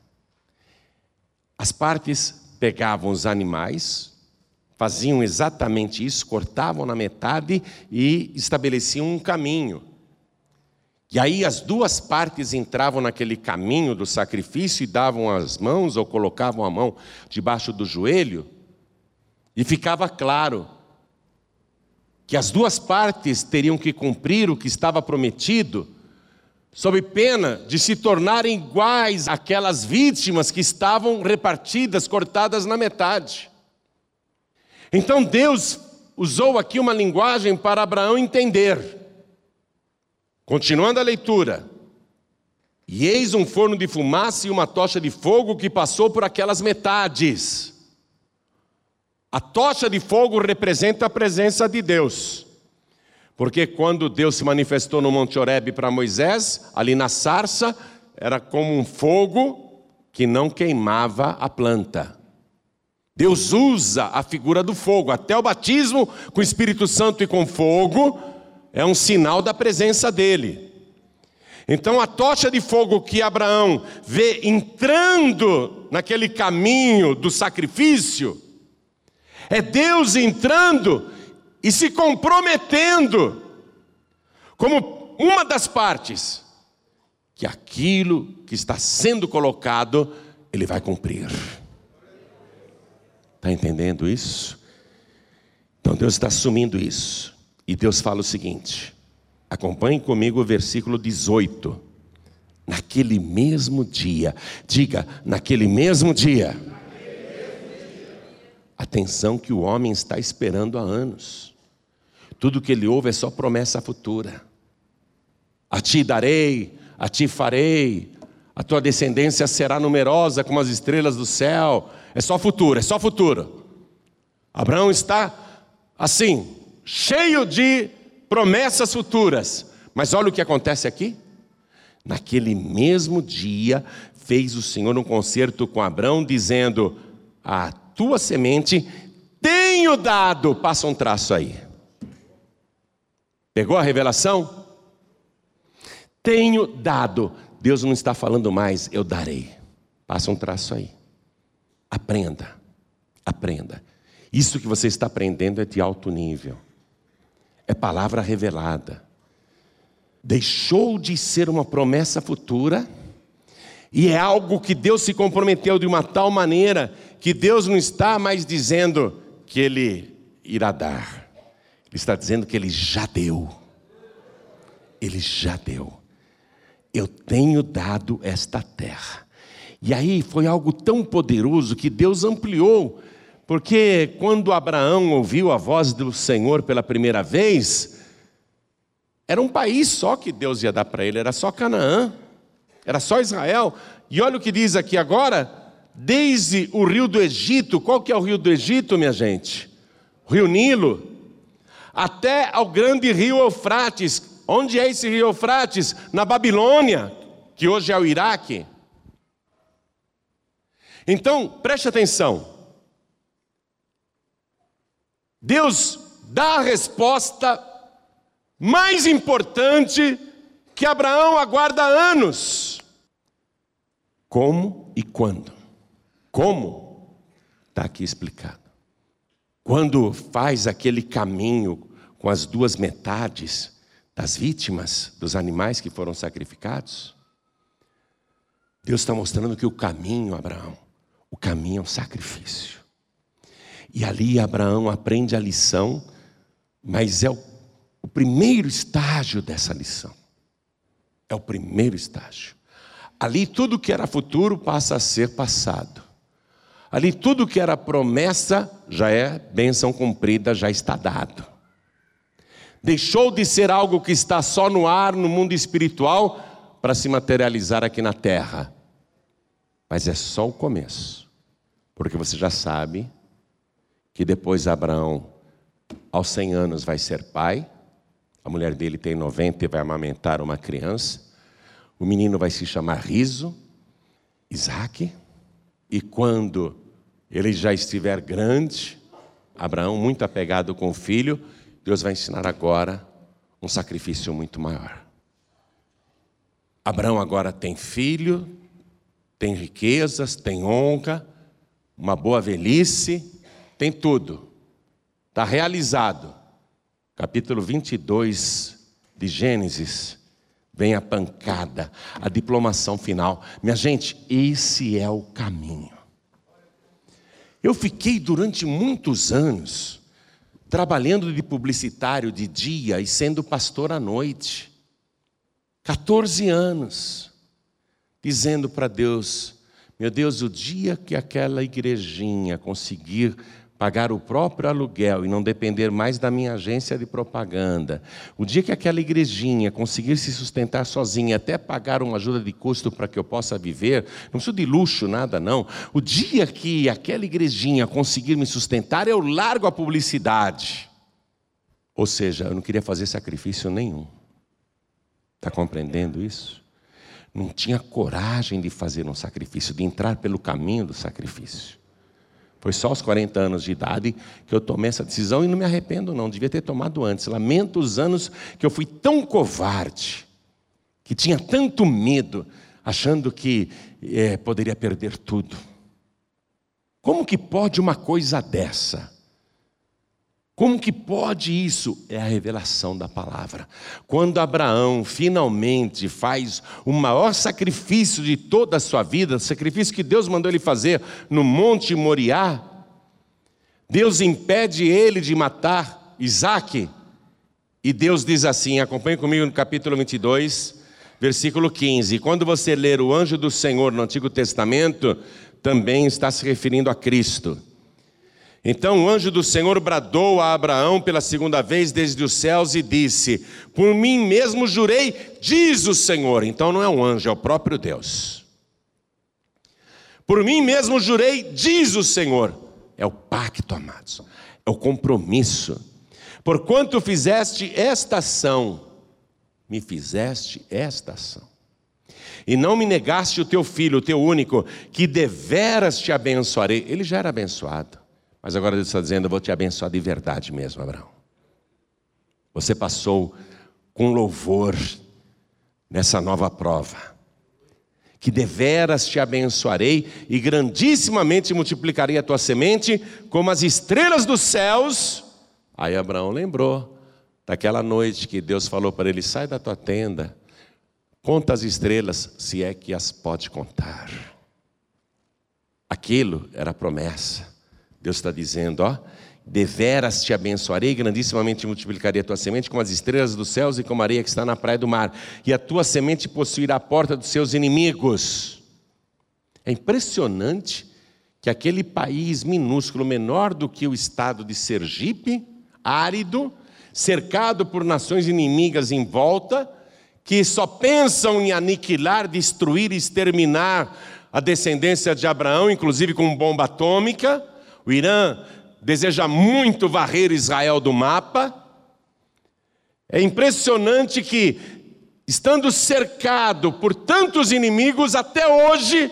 As partes pegavam os animais, faziam exatamente isso, cortavam na metade e estabeleciam um caminho. E aí as duas partes entravam naquele caminho do sacrifício e davam as mãos ou colocavam a mão debaixo do joelho, e ficava claro que as duas partes teriam que cumprir o que estava prometido, sob pena de se tornarem iguais àquelas vítimas que estavam repartidas, cortadas na metade. Então Deus usou aqui uma linguagem para Abraão entender. Continuando a leitura. E eis um forno de fumaça e uma tocha de fogo que passou por aquelas metades. A tocha de fogo representa a presença de Deus. Porque quando Deus se manifestou no Monte Horebe para Moisés, ali na sarça, era como um fogo que não queimava a planta. Deus usa a figura do fogo, até o batismo com o Espírito Santo e com fogo, é um sinal da presença dele. Então a tocha de fogo que Abraão vê entrando naquele caminho do sacrifício, é Deus entrando e se comprometendo, como uma das partes, que aquilo que está sendo colocado, Ele vai cumprir. Está entendendo isso? Então Deus está assumindo isso. E Deus fala o seguinte: Acompanhe comigo o versículo 18. Naquele mesmo dia, diga, naquele mesmo dia. Atenção que o homem está esperando há anos. Tudo que ele ouve é só promessa futura. A ti darei, a ti farei, a tua descendência será numerosa como as estrelas do céu. É só futuro, é só futuro. Abraão está assim, cheio de promessas futuras. Mas olha o que acontece aqui. Naquele mesmo dia, fez o Senhor um concerto com Abraão, dizendo: A tua semente tenho dado. Passa um traço aí. Pegou a revelação? Tenho dado. Deus não está falando mais, eu darei. Passa um traço aí. Aprenda, aprenda. Isso que você está aprendendo é de alto nível é palavra revelada. Deixou de ser uma promessa futura e é algo que Deus se comprometeu de uma tal maneira que Deus não está mais dizendo que Ele irá dar, Ele está dizendo que Ele já deu. Ele já deu. Eu tenho dado esta terra. E aí foi algo tão poderoso que Deus ampliou porque quando Abraão ouviu a voz do Senhor pela primeira vez, era um país só que Deus ia dar para ele, era só Canaã, era só Israel. E olha o que diz aqui agora, desde o rio do Egito, qual que é o rio do Egito, minha gente? O rio Nilo, até ao grande rio Eufrates. Onde é esse rio Eufrates? Na Babilônia, que hoje é o Iraque. Então, preste atenção. Deus dá a resposta mais importante que Abraão aguarda anos. Como e quando? Como? Está aqui explicado. Quando faz aquele caminho com as duas metades das vítimas dos animais que foram sacrificados, Deus está mostrando que o caminho, Abraão, o caminho é o sacrifício. E ali Abraão aprende a lição, mas é o, o primeiro estágio dessa lição. É o primeiro estágio. Ali tudo que era futuro passa a ser passado. Ali tudo que era promessa já é bênção cumprida, já está dado. Deixou de ser algo que está só no ar, no mundo espiritual, para se materializar aqui na terra. Mas é só o começo. Porque você já sabe que depois Abraão, aos 100 anos, vai ser pai, a mulher dele tem 90 e vai amamentar uma criança, o menino vai se chamar Riso, Isaac, e quando ele já estiver grande, Abraão, muito apegado com o filho, Deus vai ensinar agora um sacrifício muito maior. Abraão agora tem filho, tem riquezas, tem honra, uma boa velhice, tem tudo, está realizado. Capítulo 22 de Gênesis, vem a pancada, a diplomação final. Minha gente, esse é o caminho. Eu fiquei durante muitos anos trabalhando de publicitário de dia e sendo pastor à noite. 14 anos, dizendo para Deus: Meu Deus, o dia que aquela igrejinha conseguir pagar o próprio aluguel e não depender mais da minha agência de propaganda, o dia que aquela igrejinha conseguir se sustentar sozinha, até pagar uma ajuda de custo para que eu possa viver, não preciso de luxo, nada não. O dia que aquela igrejinha conseguir me sustentar, eu largo a publicidade. Ou seja, eu não queria fazer sacrifício nenhum. Está compreendendo isso? Não tinha coragem de fazer um sacrifício, de entrar pelo caminho do sacrifício. Foi só aos 40 anos de idade que eu tomei essa decisão e não me arrependo, não. Devia ter tomado antes. Lamento os anos que eu fui tão covarde, que tinha tanto medo, achando que é, poderia perder tudo. Como que pode uma coisa dessa? Como que pode isso? É a revelação da palavra. Quando Abraão finalmente faz o maior sacrifício de toda a sua vida, sacrifício que Deus mandou ele fazer no Monte Moriá, Deus impede ele de matar Isaac E Deus diz assim: acompanhe comigo no capítulo 22, versículo 15. Quando você ler o anjo do Senhor no Antigo Testamento, também está se referindo a Cristo. Então o anjo do Senhor bradou a Abraão pela segunda vez desde os céus e disse: Por mim mesmo jurei, diz o Senhor. Então não é um anjo, é o próprio Deus. Por mim mesmo jurei, diz o Senhor. É o pacto, amados, é o compromisso. Porquanto fizeste esta ação, me fizeste esta ação. E não me negaste o teu filho, o teu único, que deveras te abençoarei. Ele já era abençoado. Mas agora Deus está dizendo: Eu vou te abençoar de verdade mesmo, Abraão. Você passou com louvor nessa nova prova. Que deveras te abençoarei e grandissimamente multiplicarei a tua semente como as estrelas dos céus. Aí Abraão lembrou daquela noite que Deus falou para ele: sai da tua tenda, conta as estrelas, se é que as pode contar. Aquilo era promessa. Deus está dizendo, ó, deveras te abençoarei, grandissimamente multiplicarei a tua semente como as estrelas dos céus e como a areia que está na praia do mar, e a tua semente possuirá a porta dos seus inimigos. É impressionante que aquele país minúsculo, menor do que o estado de Sergipe, árido, cercado por nações inimigas em volta, que só pensam em aniquilar, destruir, exterminar a descendência de Abraão, inclusive com bomba atômica, o Irã deseja muito varrer Israel do mapa. É impressionante que, estando cercado por tantos inimigos, até hoje,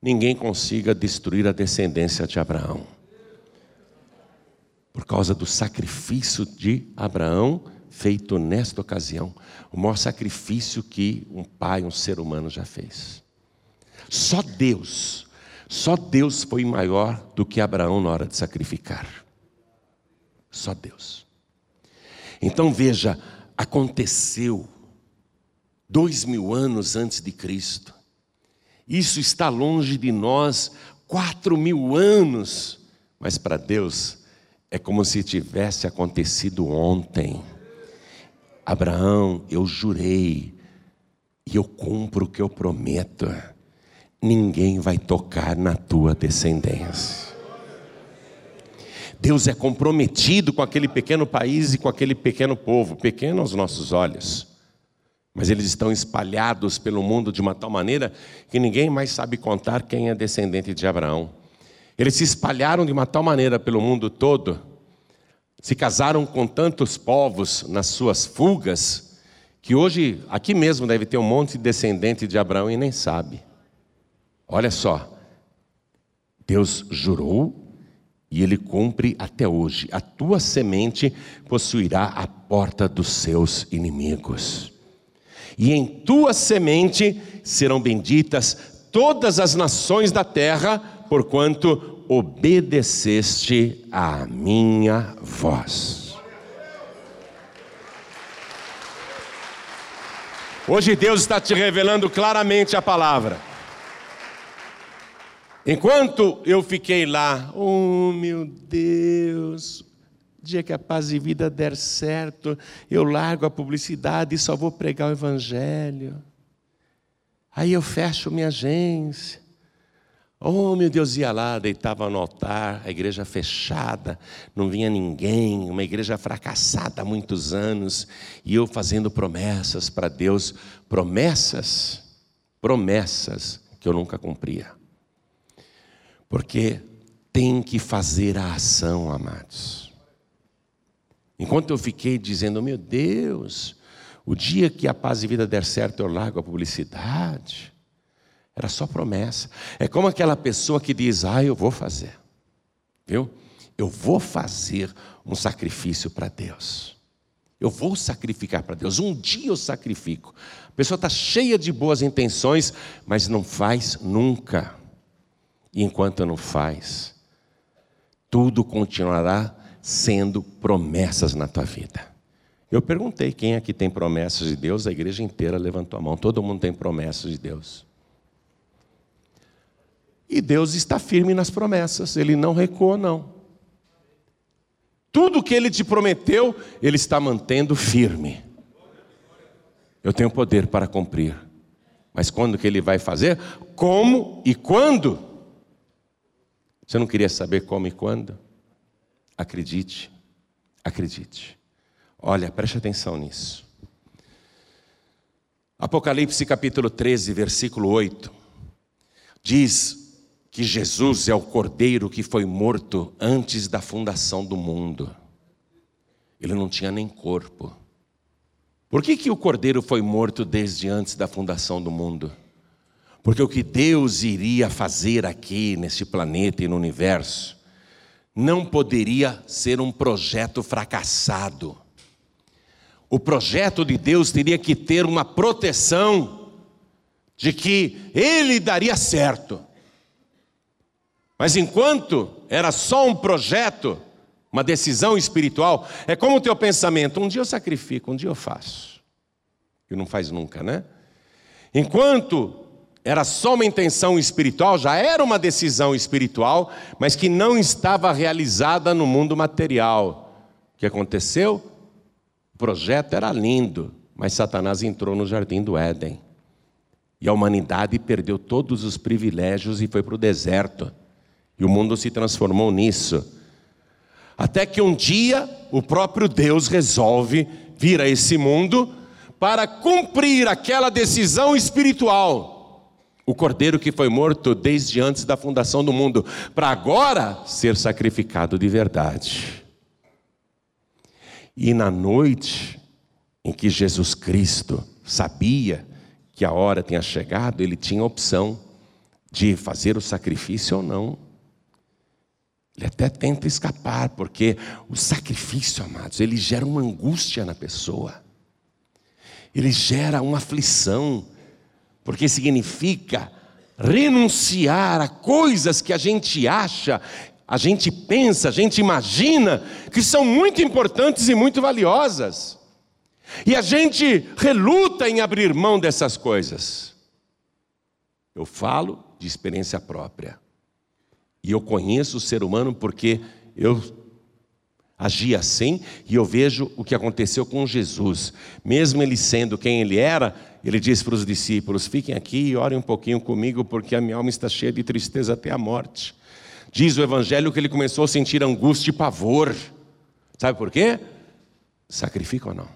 ninguém consiga destruir a descendência de Abraão. Por causa do sacrifício de Abraão feito nesta ocasião, o maior sacrifício que um pai, um ser humano já fez. Só Deus só Deus foi maior do que Abraão na hora de sacrificar. Só Deus. Então veja, aconteceu dois mil anos antes de Cristo. Isso está longe de nós quatro mil anos, mas para Deus é como se tivesse acontecido ontem. Abraão, eu jurei e eu cumpro o que eu prometo ninguém vai tocar na tua descendência. Deus é comprometido com aquele pequeno país e com aquele pequeno povo, pequeno aos nossos olhos, mas eles estão espalhados pelo mundo de uma tal maneira que ninguém mais sabe contar quem é descendente de Abraão. Eles se espalharam de uma tal maneira pelo mundo todo, se casaram com tantos povos nas suas fugas, que hoje aqui mesmo deve ter um monte de descendente de Abraão e nem sabe. Olha só, Deus jurou e ele cumpre até hoje. A tua semente possuirá a porta dos seus inimigos. E em tua semente serão benditas todas as nações da terra, porquanto obedeceste à minha voz. Hoje Deus está te revelando claramente a palavra. Enquanto eu fiquei lá, oh meu Deus, dia que a paz e vida der certo, eu largo a publicidade e só vou pregar o Evangelho. Aí eu fecho minha agência. Oh, meu Deus, ia lá, deitava no altar, a igreja fechada, não vinha ninguém, uma igreja fracassada há muitos anos, e eu fazendo promessas para Deus, promessas, promessas que eu nunca cumpria. Porque tem que fazer a ação, amados. Enquanto eu fiquei dizendo, meu Deus, o dia que a paz e vida der certo, eu largo a publicidade. Era só promessa. É como aquela pessoa que diz, ah, eu vou fazer. Viu? Eu vou fazer um sacrifício para Deus. Eu vou sacrificar para Deus. Um dia eu sacrifico. A pessoa está cheia de boas intenções, mas não faz nunca. E enquanto não faz, tudo continuará sendo promessas na tua vida. Eu perguntei quem aqui tem promessas de Deus, a igreja inteira levantou a mão. Todo mundo tem promessas de Deus. E Deus está firme nas promessas, ele não recuou, não. Tudo que ele te prometeu, ele está mantendo firme. Eu tenho poder para cumprir. Mas quando que ele vai fazer? Como e quando? Você não queria saber como e quando? Acredite, acredite. Olha, preste atenção nisso. Apocalipse capítulo 13, versículo 8, diz que Jesus é o cordeiro que foi morto antes da fundação do mundo. Ele não tinha nem corpo. Por que, que o cordeiro foi morto desde antes da fundação do mundo? Porque o que Deus iria fazer aqui neste planeta e no universo não poderia ser um projeto fracassado. O projeto de Deus teria que ter uma proteção de que ele daria certo. Mas enquanto era só um projeto, uma decisão espiritual, é como o teu pensamento: um dia eu sacrifico, um dia eu faço. E não faz nunca, né? Enquanto era só uma intenção espiritual, já era uma decisão espiritual, mas que não estava realizada no mundo material. O que aconteceu? O projeto era lindo, mas Satanás entrou no jardim do Éden. E a humanidade perdeu todos os privilégios e foi para o deserto. E o mundo se transformou nisso. Até que um dia o próprio Deus resolve vir a esse mundo para cumprir aquela decisão espiritual. O cordeiro que foi morto desde antes da fundação do mundo, para agora ser sacrificado de verdade. E na noite em que Jesus Cristo sabia que a hora tinha chegado, ele tinha a opção de fazer o sacrifício ou não. Ele até tenta escapar, porque o sacrifício, amados, ele gera uma angústia na pessoa. Ele gera uma aflição, porque significa renunciar a coisas que a gente acha, a gente pensa, a gente imagina que são muito importantes e muito valiosas. E a gente reluta em abrir mão dessas coisas. Eu falo de experiência própria. E eu conheço o ser humano porque eu agi assim e eu vejo o que aconteceu com Jesus. Mesmo ele sendo quem ele era, ele disse para os discípulos: Fiquem aqui e orem um pouquinho comigo, porque a minha alma está cheia de tristeza até a morte. Diz o Evangelho que ele começou a sentir angústia e pavor. Sabe por quê? Sacrifica ou não?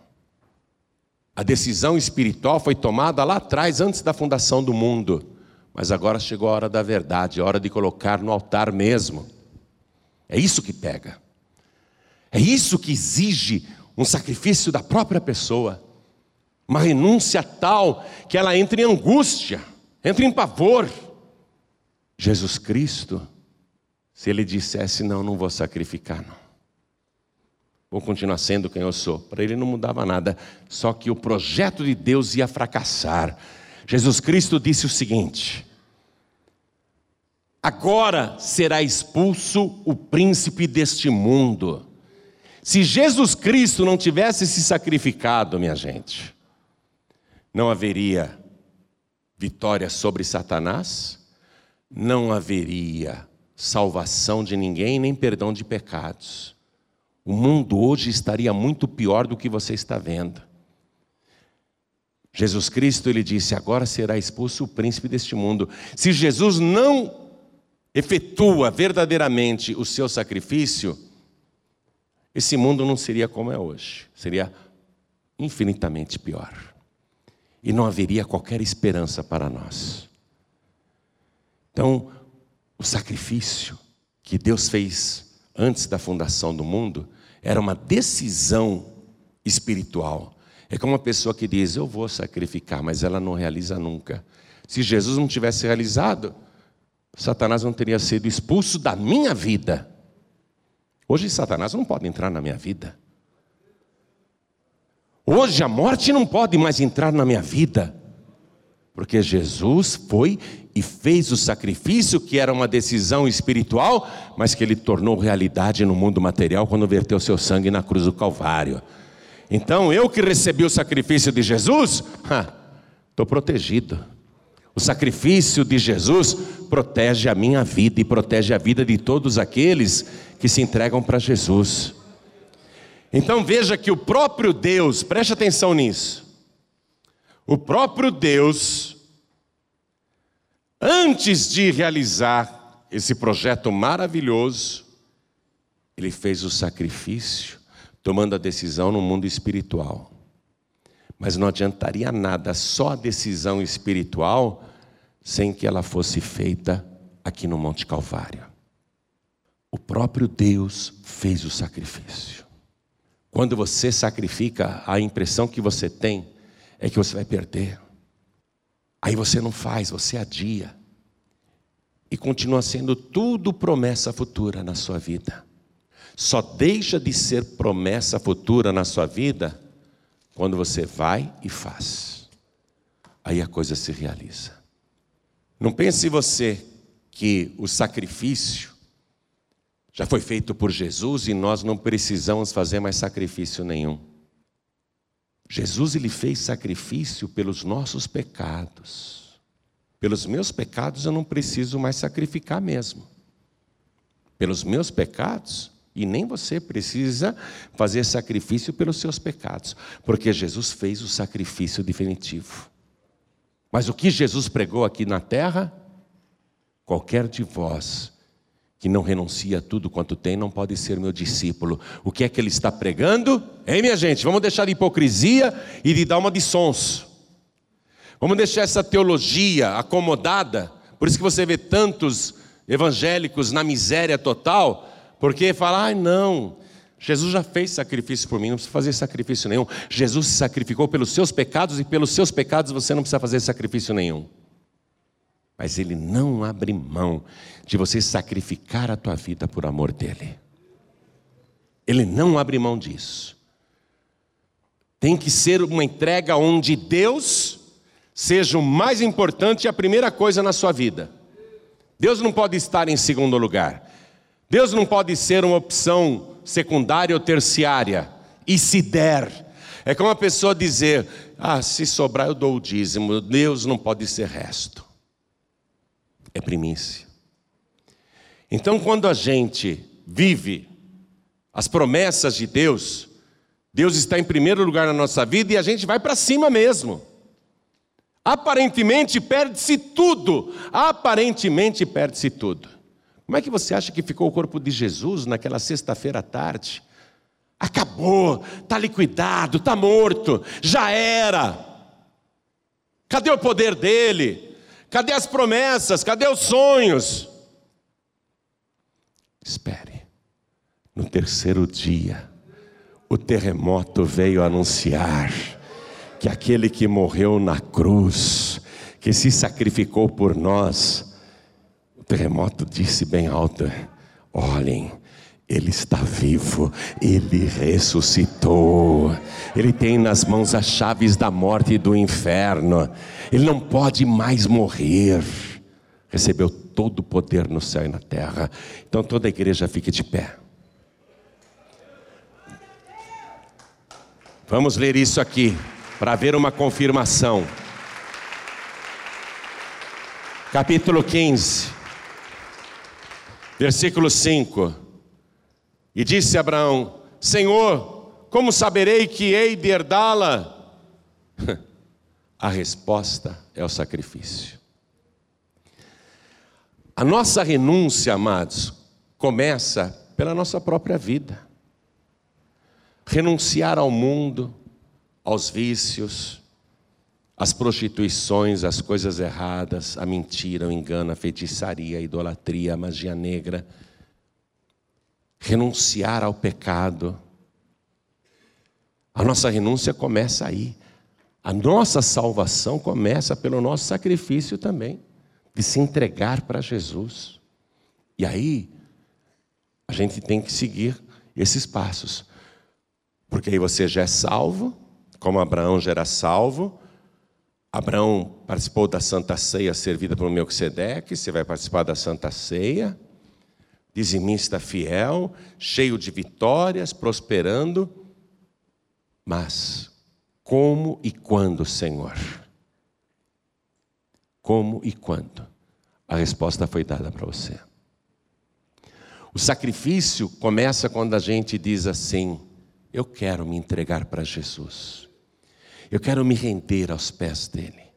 A decisão espiritual foi tomada lá atrás, antes da fundação do mundo. Mas agora chegou a hora da verdade, a hora de colocar no altar mesmo. É isso que pega. É isso que exige um sacrifício da própria pessoa. Uma renúncia tal que ela entra em angústia, entra em pavor. Jesus Cristo, se ele dissesse: Não, não vou sacrificar, não. Vou continuar sendo quem eu sou. Para ele não mudava nada, só que o projeto de Deus ia fracassar. Jesus Cristo disse o seguinte: Agora será expulso o príncipe deste mundo. Se Jesus Cristo não tivesse se sacrificado, minha gente, não haveria vitória sobre Satanás, não haveria salvação de ninguém, nem perdão de pecados. O mundo hoje estaria muito pior do que você está vendo. Jesus Cristo, ele disse: agora será expulso o príncipe deste mundo. Se Jesus não efetua verdadeiramente o seu sacrifício, esse mundo não seria como é hoje, seria infinitamente pior. E não haveria qualquer esperança para nós. Então, o sacrifício que Deus fez antes da fundação do mundo era uma decisão espiritual. É como uma pessoa que diz: Eu vou sacrificar, mas ela não realiza nunca. Se Jesus não tivesse realizado, Satanás não teria sido expulso da minha vida. Hoje, Satanás não pode entrar na minha vida. Hoje, a morte não pode mais entrar na minha vida. Porque Jesus foi e fez o sacrifício que era uma decisão espiritual, mas que ele tornou realidade no mundo material quando verteu seu sangue na cruz do Calvário. Então, eu que recebi o sacrifício de Jesus, estou protegido. O sacrifício de Jesus protege a minha vida e protege a vida de todos aqueles que se entregam para Jesus. Então veja que o próprio Deus, preste atenção nisso, o próprio Deus, antes de realizar esse projeto maravilhoso, ele fez o sacrifício, tomando a decisão no mundo espiritual. Mas não adiantaria nada só a decisão espiritual sem que ela fosse feita aqui no Monte Calvário. O próprio Deus fez o sacrifício. Quando você sacrifica, a impressão que você tem é que você vai perder. Aí você não faz, você adia. E continua sendo tudo promessa futura na sua vida. Só deixa de ser promessa futura na sua vida quando você vai e faz. Aí a coisa se realiza. Não pense você que o sacrifício já foi feito por Jesus e nós não precisamos fazer mais sacrifício nenhum. Jesus ele fez sacrifício pelos nossos pecados. Pelos meus pecados eu não preciso mais sacrificar mesmo. Pelos meus pecados, e nem você precisa fazer sacrifício pelos seus pecados, porque Jesus fez o sacrifício definitivo. Mas o que Jesus pregou aqui na terra? Qualquer de vós que não renuncia a tudo quanto tem, não pode ser meu discípulo. O que é que ele está pregando? Hein, minha gente? Vamos deixar de hipocrisia e de dar uma de sons. Vamos deixar essa teologia acomodada. Por isso que você vê tantos evangélicos na miséria total, porque fala, ai ah, não, Jesus já fez sacrifício por mim, não precisa fazer sacrifício nenhum. Jesus se sacrificou pelos seus pecados e pelos seus pecados você não precisa fazer sacrifício nenhum. Mas ele não abre mão de você sacrificar a tua vida por amor dele. Ele não abre mão disso. Tem que ser uma entrega onde Deus seja o mais importante e a primeira coisa na sua vida. Deus não pode estar em segundo lugar. Deus não pode ser uma opção secundária ou terciária. E se der, é como a pessoa dizer: Ah, se sobrar eu dou o dízimo. Deus não pode ser resto é primícia. Então, quando a gente vive as promessas de Deus, Deus está em primeiro lugar na nossa vida e a gente vai para cima mesmo. Aparentemente perde-se tudo, aparentemente perde-se tudo. Como é que você acha que ficou o corpo de Jesus naquela sexta-feira à tarde? Acabou, está liquidado, está morto, já era. Cadê o poder dele? Cadê as promessas? Cadê os sonhos? Espere. No terceiro dia, o terremoto veio anunciar que aquele que morreu na cruz, que se sacrificou por nós, terremoto disse bem alto: olhem, ele está vivo, ele ressuscitou, ele tem nas mãos as chaves da morte e do inferno, ele não pode mais morrer, recebeu todo o poder no céu e na terra. Então toda a igreja fique de pé. Vamos ler isso aqui, para ver uma confirmação. Capítulo 15, versículo 5. E disse Abraão: Senhor, como saberei que hei de herdá-la? A resposta é o sacrifício. A nossa renúncia, amados, começa pela nossa própria vida. Renunciar ao mundo, aos vícios, às prostituições, às coisas erradas, a mentira, o engano, a feitiçaria, a idolatria, a magia negra renunciar ao pecado. A nossa renúncia começa aí. A nossa salvação começa pelo nosso sacrifício também, de se entregar para Jesus. E aí, a gente tem que seguir esses passos. Porque aí você já é salvo, como Abraão já era salvo. Abraão participou da Santa Ceia servida por Melquisedeque, você vai participar da Santa Ceia dizimista fiel, cheio de vitórias, prosperando. Mas como e quando, Senhor? Como e quando? A resposta foi dada para você. O sacrifício começa quando a gente diz assim: eu quero me entregar para Jesus. Eu quero me render aos pés dele.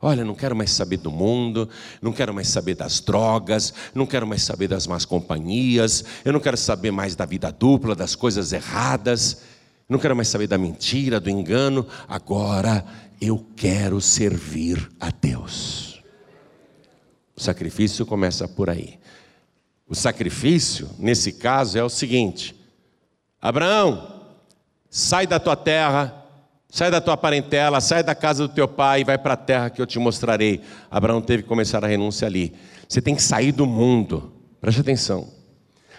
Olha, não quero mais saber do mundo, não quero mais saber das drogas, não quero mais saber das más companhias, eu não quero saber mais da vida dupla, das coisas erradas, não quero mais saber da mentira, do engano. Agora eu quero servir a Deus. O sacrifício começa por aí. O sacrifício, nesse caso, é o seguinte: Abraão, sai da tua terra, Sai da tua parentela, sai da casa do teu pai e vai para a terra que eu te mostrarei. Abraão teve que começar a renúncia ali. Você tem que sair do mundo. Preste atenção.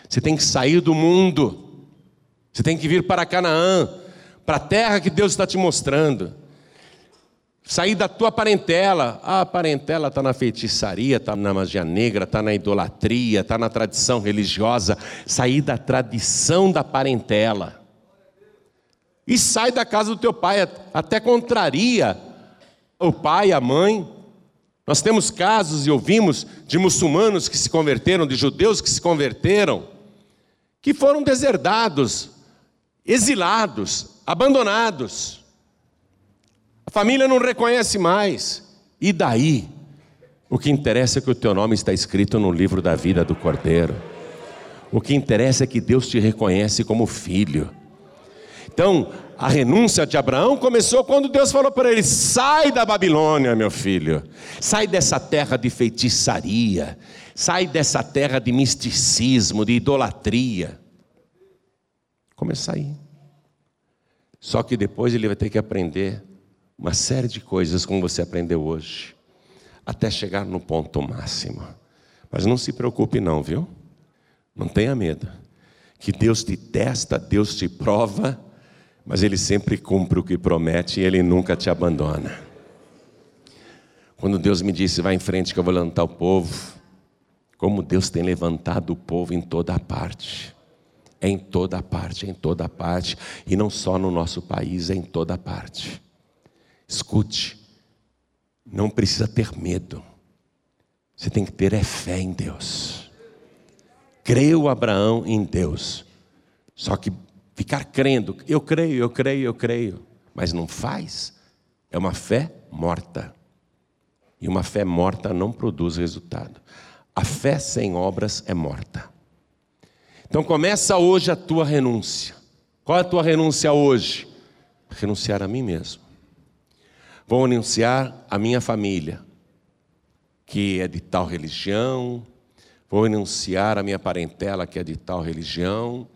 Você tem que sair do mundo. Você tem que vir para Canaã, para a terra que Deus está te mostrando. Sair da tua parentela. A parentela está na feitiçaria, está na magia negra, está na idolatria, está na tradição religiosa. Sair da tradição da parentela e sai da casa do teu pai, até contraria o pai, a mãe. Nós temos casos e ouvimos de muçulmanos que se converteram, de judeus que se converteram, que foram deserdados, exilados, abandonados. A família não reconhece mais. E daí? O que interessa é que o teu nome está escrito no livro da vida do Cordeiro. O que interessa é que Deus te reconhece como filho. Então, a renúncia de Abraão começou quando Deus falou para ele: sai da Babilônia, meu filho, sai dessa terra de feitiçaria, sai dessa terra de misticismo, de idolatria. Começa aí. Só que depois ele vai ter que aprender uma série de coisas como você aprendeu hoje, até chegar no ponto máximo. Mas não se preocupe, não, viu? Não tenha medo. Que Deus te testa, Deus te prova mas Ele sempre cumpre o que promete e Ele nunca te abandona. Quando Deus me disse, vai em frente que eu vou levantar o povo, como Deus tem levantado o povo em toda a parte. Em toda parte, em toda parte, e não só no nosso país, é em toda parte. Escute, não precisa ter medo, você tem que ter é fé em Deus. Creu Abraão em Deus, só que ficar crendo, eu creio, eu creio, eu creio, mas não faz, é uma fé morta. E uma fé morta não produz resultado. A fé sem obras é morta. Então começa hoje a tua renúncia. Qual é a tua renúncia hoje? Renunciar a mim mesmo. Vou renunciar a minha família, que é de tal religião. Vou renunciar a minha parentela, que é de tal religião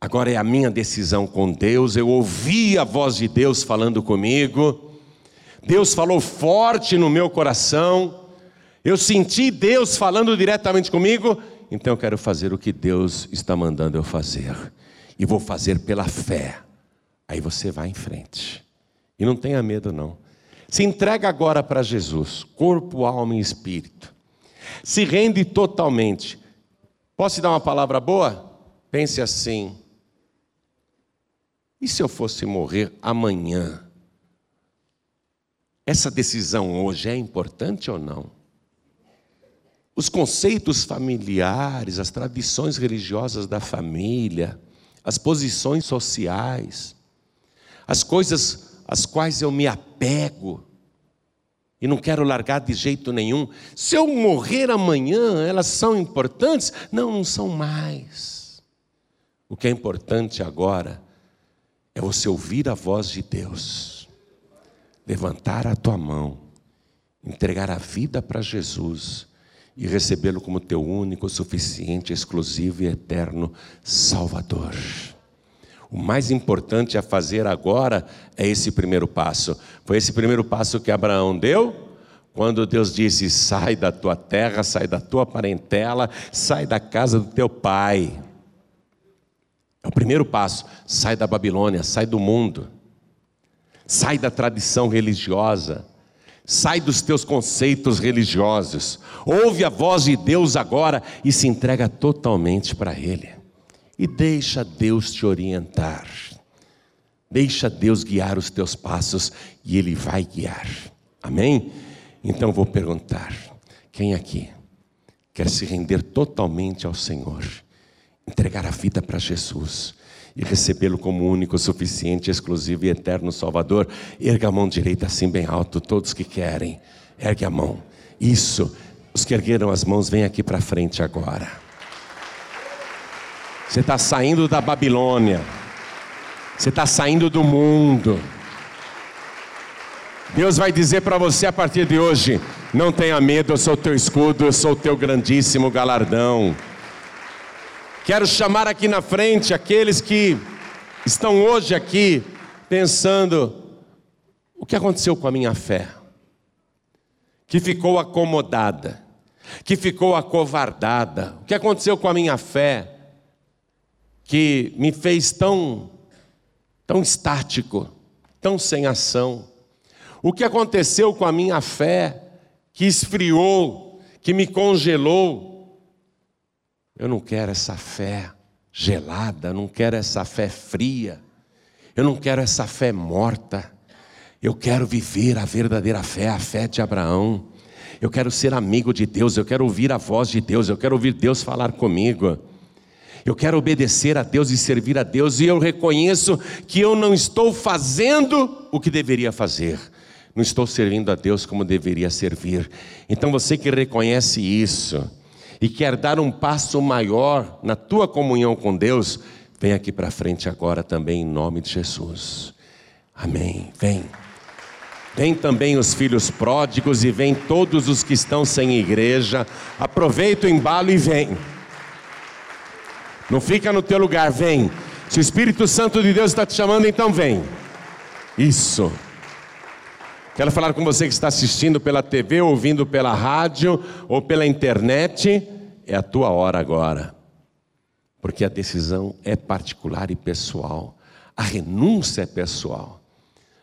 Agora é a minha decisão com Deus. Eu ouvi a voz de Deus falando comigo. Deus falou forte no meu coração. Eu senti Deus falando diretamente comigo. Então eu quero fazer o que Deus está mandando eu fazer. E vou fazer pela fé. Aí você vai em frente. E não tenha medo, não. Se entrega agora para Jesus, corpo, alma e espírito. Se rende totalmente. Posso te dar uma palavra boa? Pense assim: e se eu fosse morrer amanhã? Essa decisão hoje é importante ou não? Os conceitos familiares, as tradições religiosas da família, as posições sociais, as coisas às quais eu me apego e não quero largar de jeito nenhum. Se eu morrer amanhã, elas são importantes? Não, não são mais. O que é importante agora é você ouvir a voz de Deus, levantar a tua mão, entregar a vida para Jesus e recebê-lo como teu único, suficiente, exclusivo e eterno Salvador. O mais importante a fazer agora é esse primeiro passo. Foi esse primeiro passo que Abraão deu quando Deus disse: sai da tua terra, sai da tua parentela, sai da casa do teu pai. É o primeiro passo. Sai da Babilônia, sai do mundo, sai da tradição religiosa, sai dos teus conceitos religiosos. Ouve a voz de Deus agora e se entrega totalmente para Ele. E deixa Deus te orientar. Deixa Deus guiar os teus passos e Ele vai guiar. Amém? Então vou perguntar: quem aqui quer se render totalmente ao Senhor? Entregar a vida para Jesus e recebê-lo como único, suficiente, exclusivo e eterno Salvador. Erga a mão direita assim bem alto, todos que querem. Ergue a mão. Isso. Os que ergueram as mãos, vem aqui para frente agora. Você está saindo da Babilônia. Você está saindo do mundo. Deus vai dizer para você a partir de hoje: não tenha medo, eu sou teu escudo, eu sou teu grandíssimo galardão. Quero chamar aqui na frente aqueles que estão hoje aqui pensando: o que aconteceu com a minha fé? Que ficou acomodada, que ficou acovardada. O que aconteceu com a minha fé? Que me fez tão, tão estático, tão sem ação. O que aconteceu com a minha fé que esfriou, que me congelou? Eu não quero essa fé gelada, não quero essa fé fria, eu não quero essa fé morta. Eu quero viver a verdadeira fé, a fé de Abraão. Eu quero ser amigo de Deus, eu quero ouvir a voz de Deus, eu quero ouvir Deus falar comigo. Eu quero obedecer a Deus e servir a Deus, e eu reconheço que eu não estou fazendo o que deveria fazer não estou servindo a Deus como deveria servir. Então você que reconhece isso e quer dar um passo maior na tua comunhão com Deus, vem aqui para frente agora também em nome de Jesus. Amém. Vem. Vem também os filhos pródigos e vem todos os que estão sem igreja. Aproveita o embalo e vem. Não fica no teu lugar, vem. Se o Espírito Santo de Deus está te chamando, então vem. Isso. Quero falar com você que está assistindo pela TV, ouvindo pela rádio ou pela internet. É a tua hora agora. Porque a decisão é particular e pessoal. A renúncia é pessoal.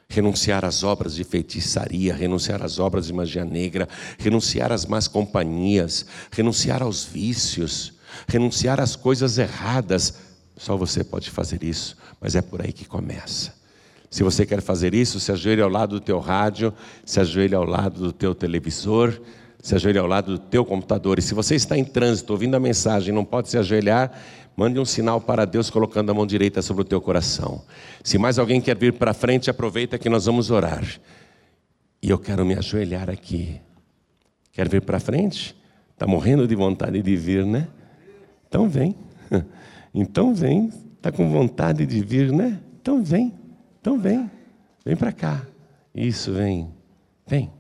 Renunciar às obras de feitiçaria, renunciar às obras de magia negra, renunciar às más companhias, renunciar aos vícios, renunciar às coisas erradas. Só você pode fazer isso, mas é por aí que começa. Se você quer fazer isso, se ajoelhe ao lado do teu rádio, se ajoelhe ao lado do teu televisor, se ajoelhe ao lado do teu computador. E se você está em trânsito, ouvindo a mensagem, não pode se ajoelhar, mande um sinal para Deus colocando a mão direita sobre o teu coração. Se mais alguém quer vir para frente, aproveita que nós vamos orar. E eu quero me ajoelhar aqui. Quer vir para frente? Está morrendo de vontade de vir, né? Então vem. Então vem. Está com vontade de vir, né? Então vem. Então vem, vem para cá. Isso, vem, vem.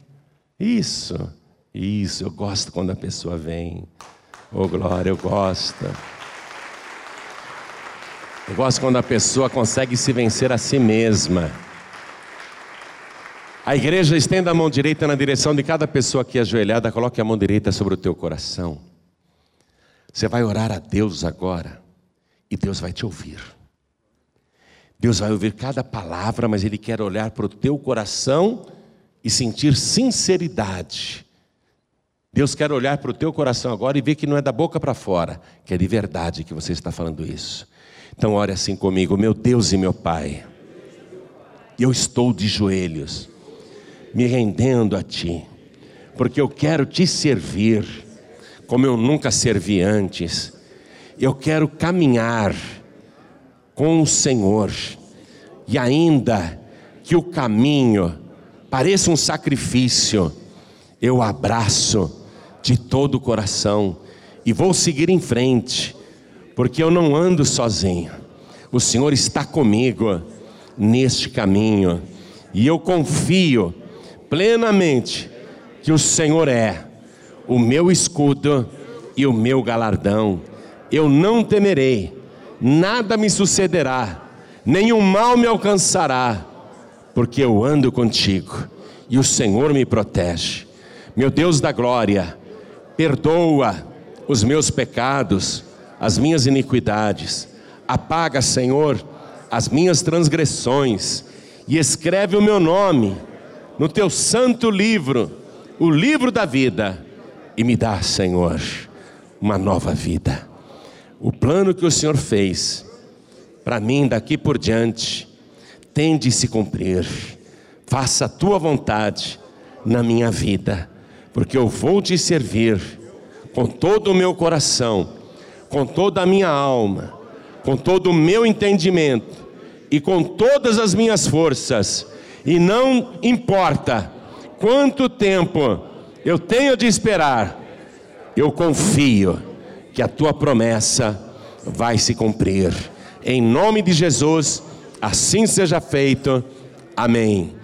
Isso, isso, eu gosto quando a pessoa vem. Oh, glória, eu gosto. Eu gosto quando a pessoa consegue se vencer a si mesma. A igreja estenda a mão direita na direção de cada pessoa aqui ajoelhada, coloque a mão direita sobre o teu coração. Você vai orar a Deus agora e Deus vai te ouvir. Deus vai ouvir cada palavra, mas Ele quer olhar para o teu coração e sentir sinceridade. Deus quer olhar para o teu coração agora e ver que não é da boca para fora, que é de verdade que você está falando isso. Então, ore assim comigo, meu Deus e meu Pai. Eu estou de joelhos, me rendendo a Ti, porque eu quero Te servir como eu nunca servi antes. Eu quero caminhar com o Senhor, e ainda que o caminho pareça um sacrifício, eu abraço de todo o coração e vou seguir em frente, porque eu não ando sozinho, o Senhor está comigo neste caminho, e eu confio plenamente que o Senhor é o meu escudo e o meu galardão. Eu não temerei nada me sucederá, nenhum mal me alcançará, porque eu ando contigo e o Senhor me protege. Meu Deus da glória, perdoa os meus pecados, as minhas iniquidades, apaga, Senhor, as minhas transgressões e escreve o meu nome no teu santo livro, o livro da vida, e me dá, Senhor, uma nova vida. O plano que o Senhor fez para mim daqui por diante tem de se cumprir. Faça a tua vontade na minha vida, porque eu vou te servir com todo o meu coração, com toda a minha alma, com todo o meu entendimento e com todas as minhas forças, e não importa quanto tempo eu tenho de esperar, eu confio que a tua promessa vai se cumprir. Em nome de Jesus, assim seja feito. Amém.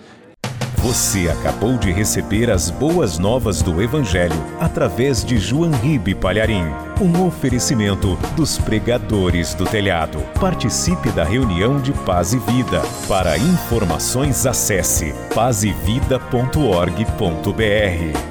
Você acabou de receber as boas novas do Evangelho através de João Ribe Palharim, um oferecimento dos pregadores do telhado. Participe da reunião de Paz e Vida. Para informações, acesse pazevida.org.br.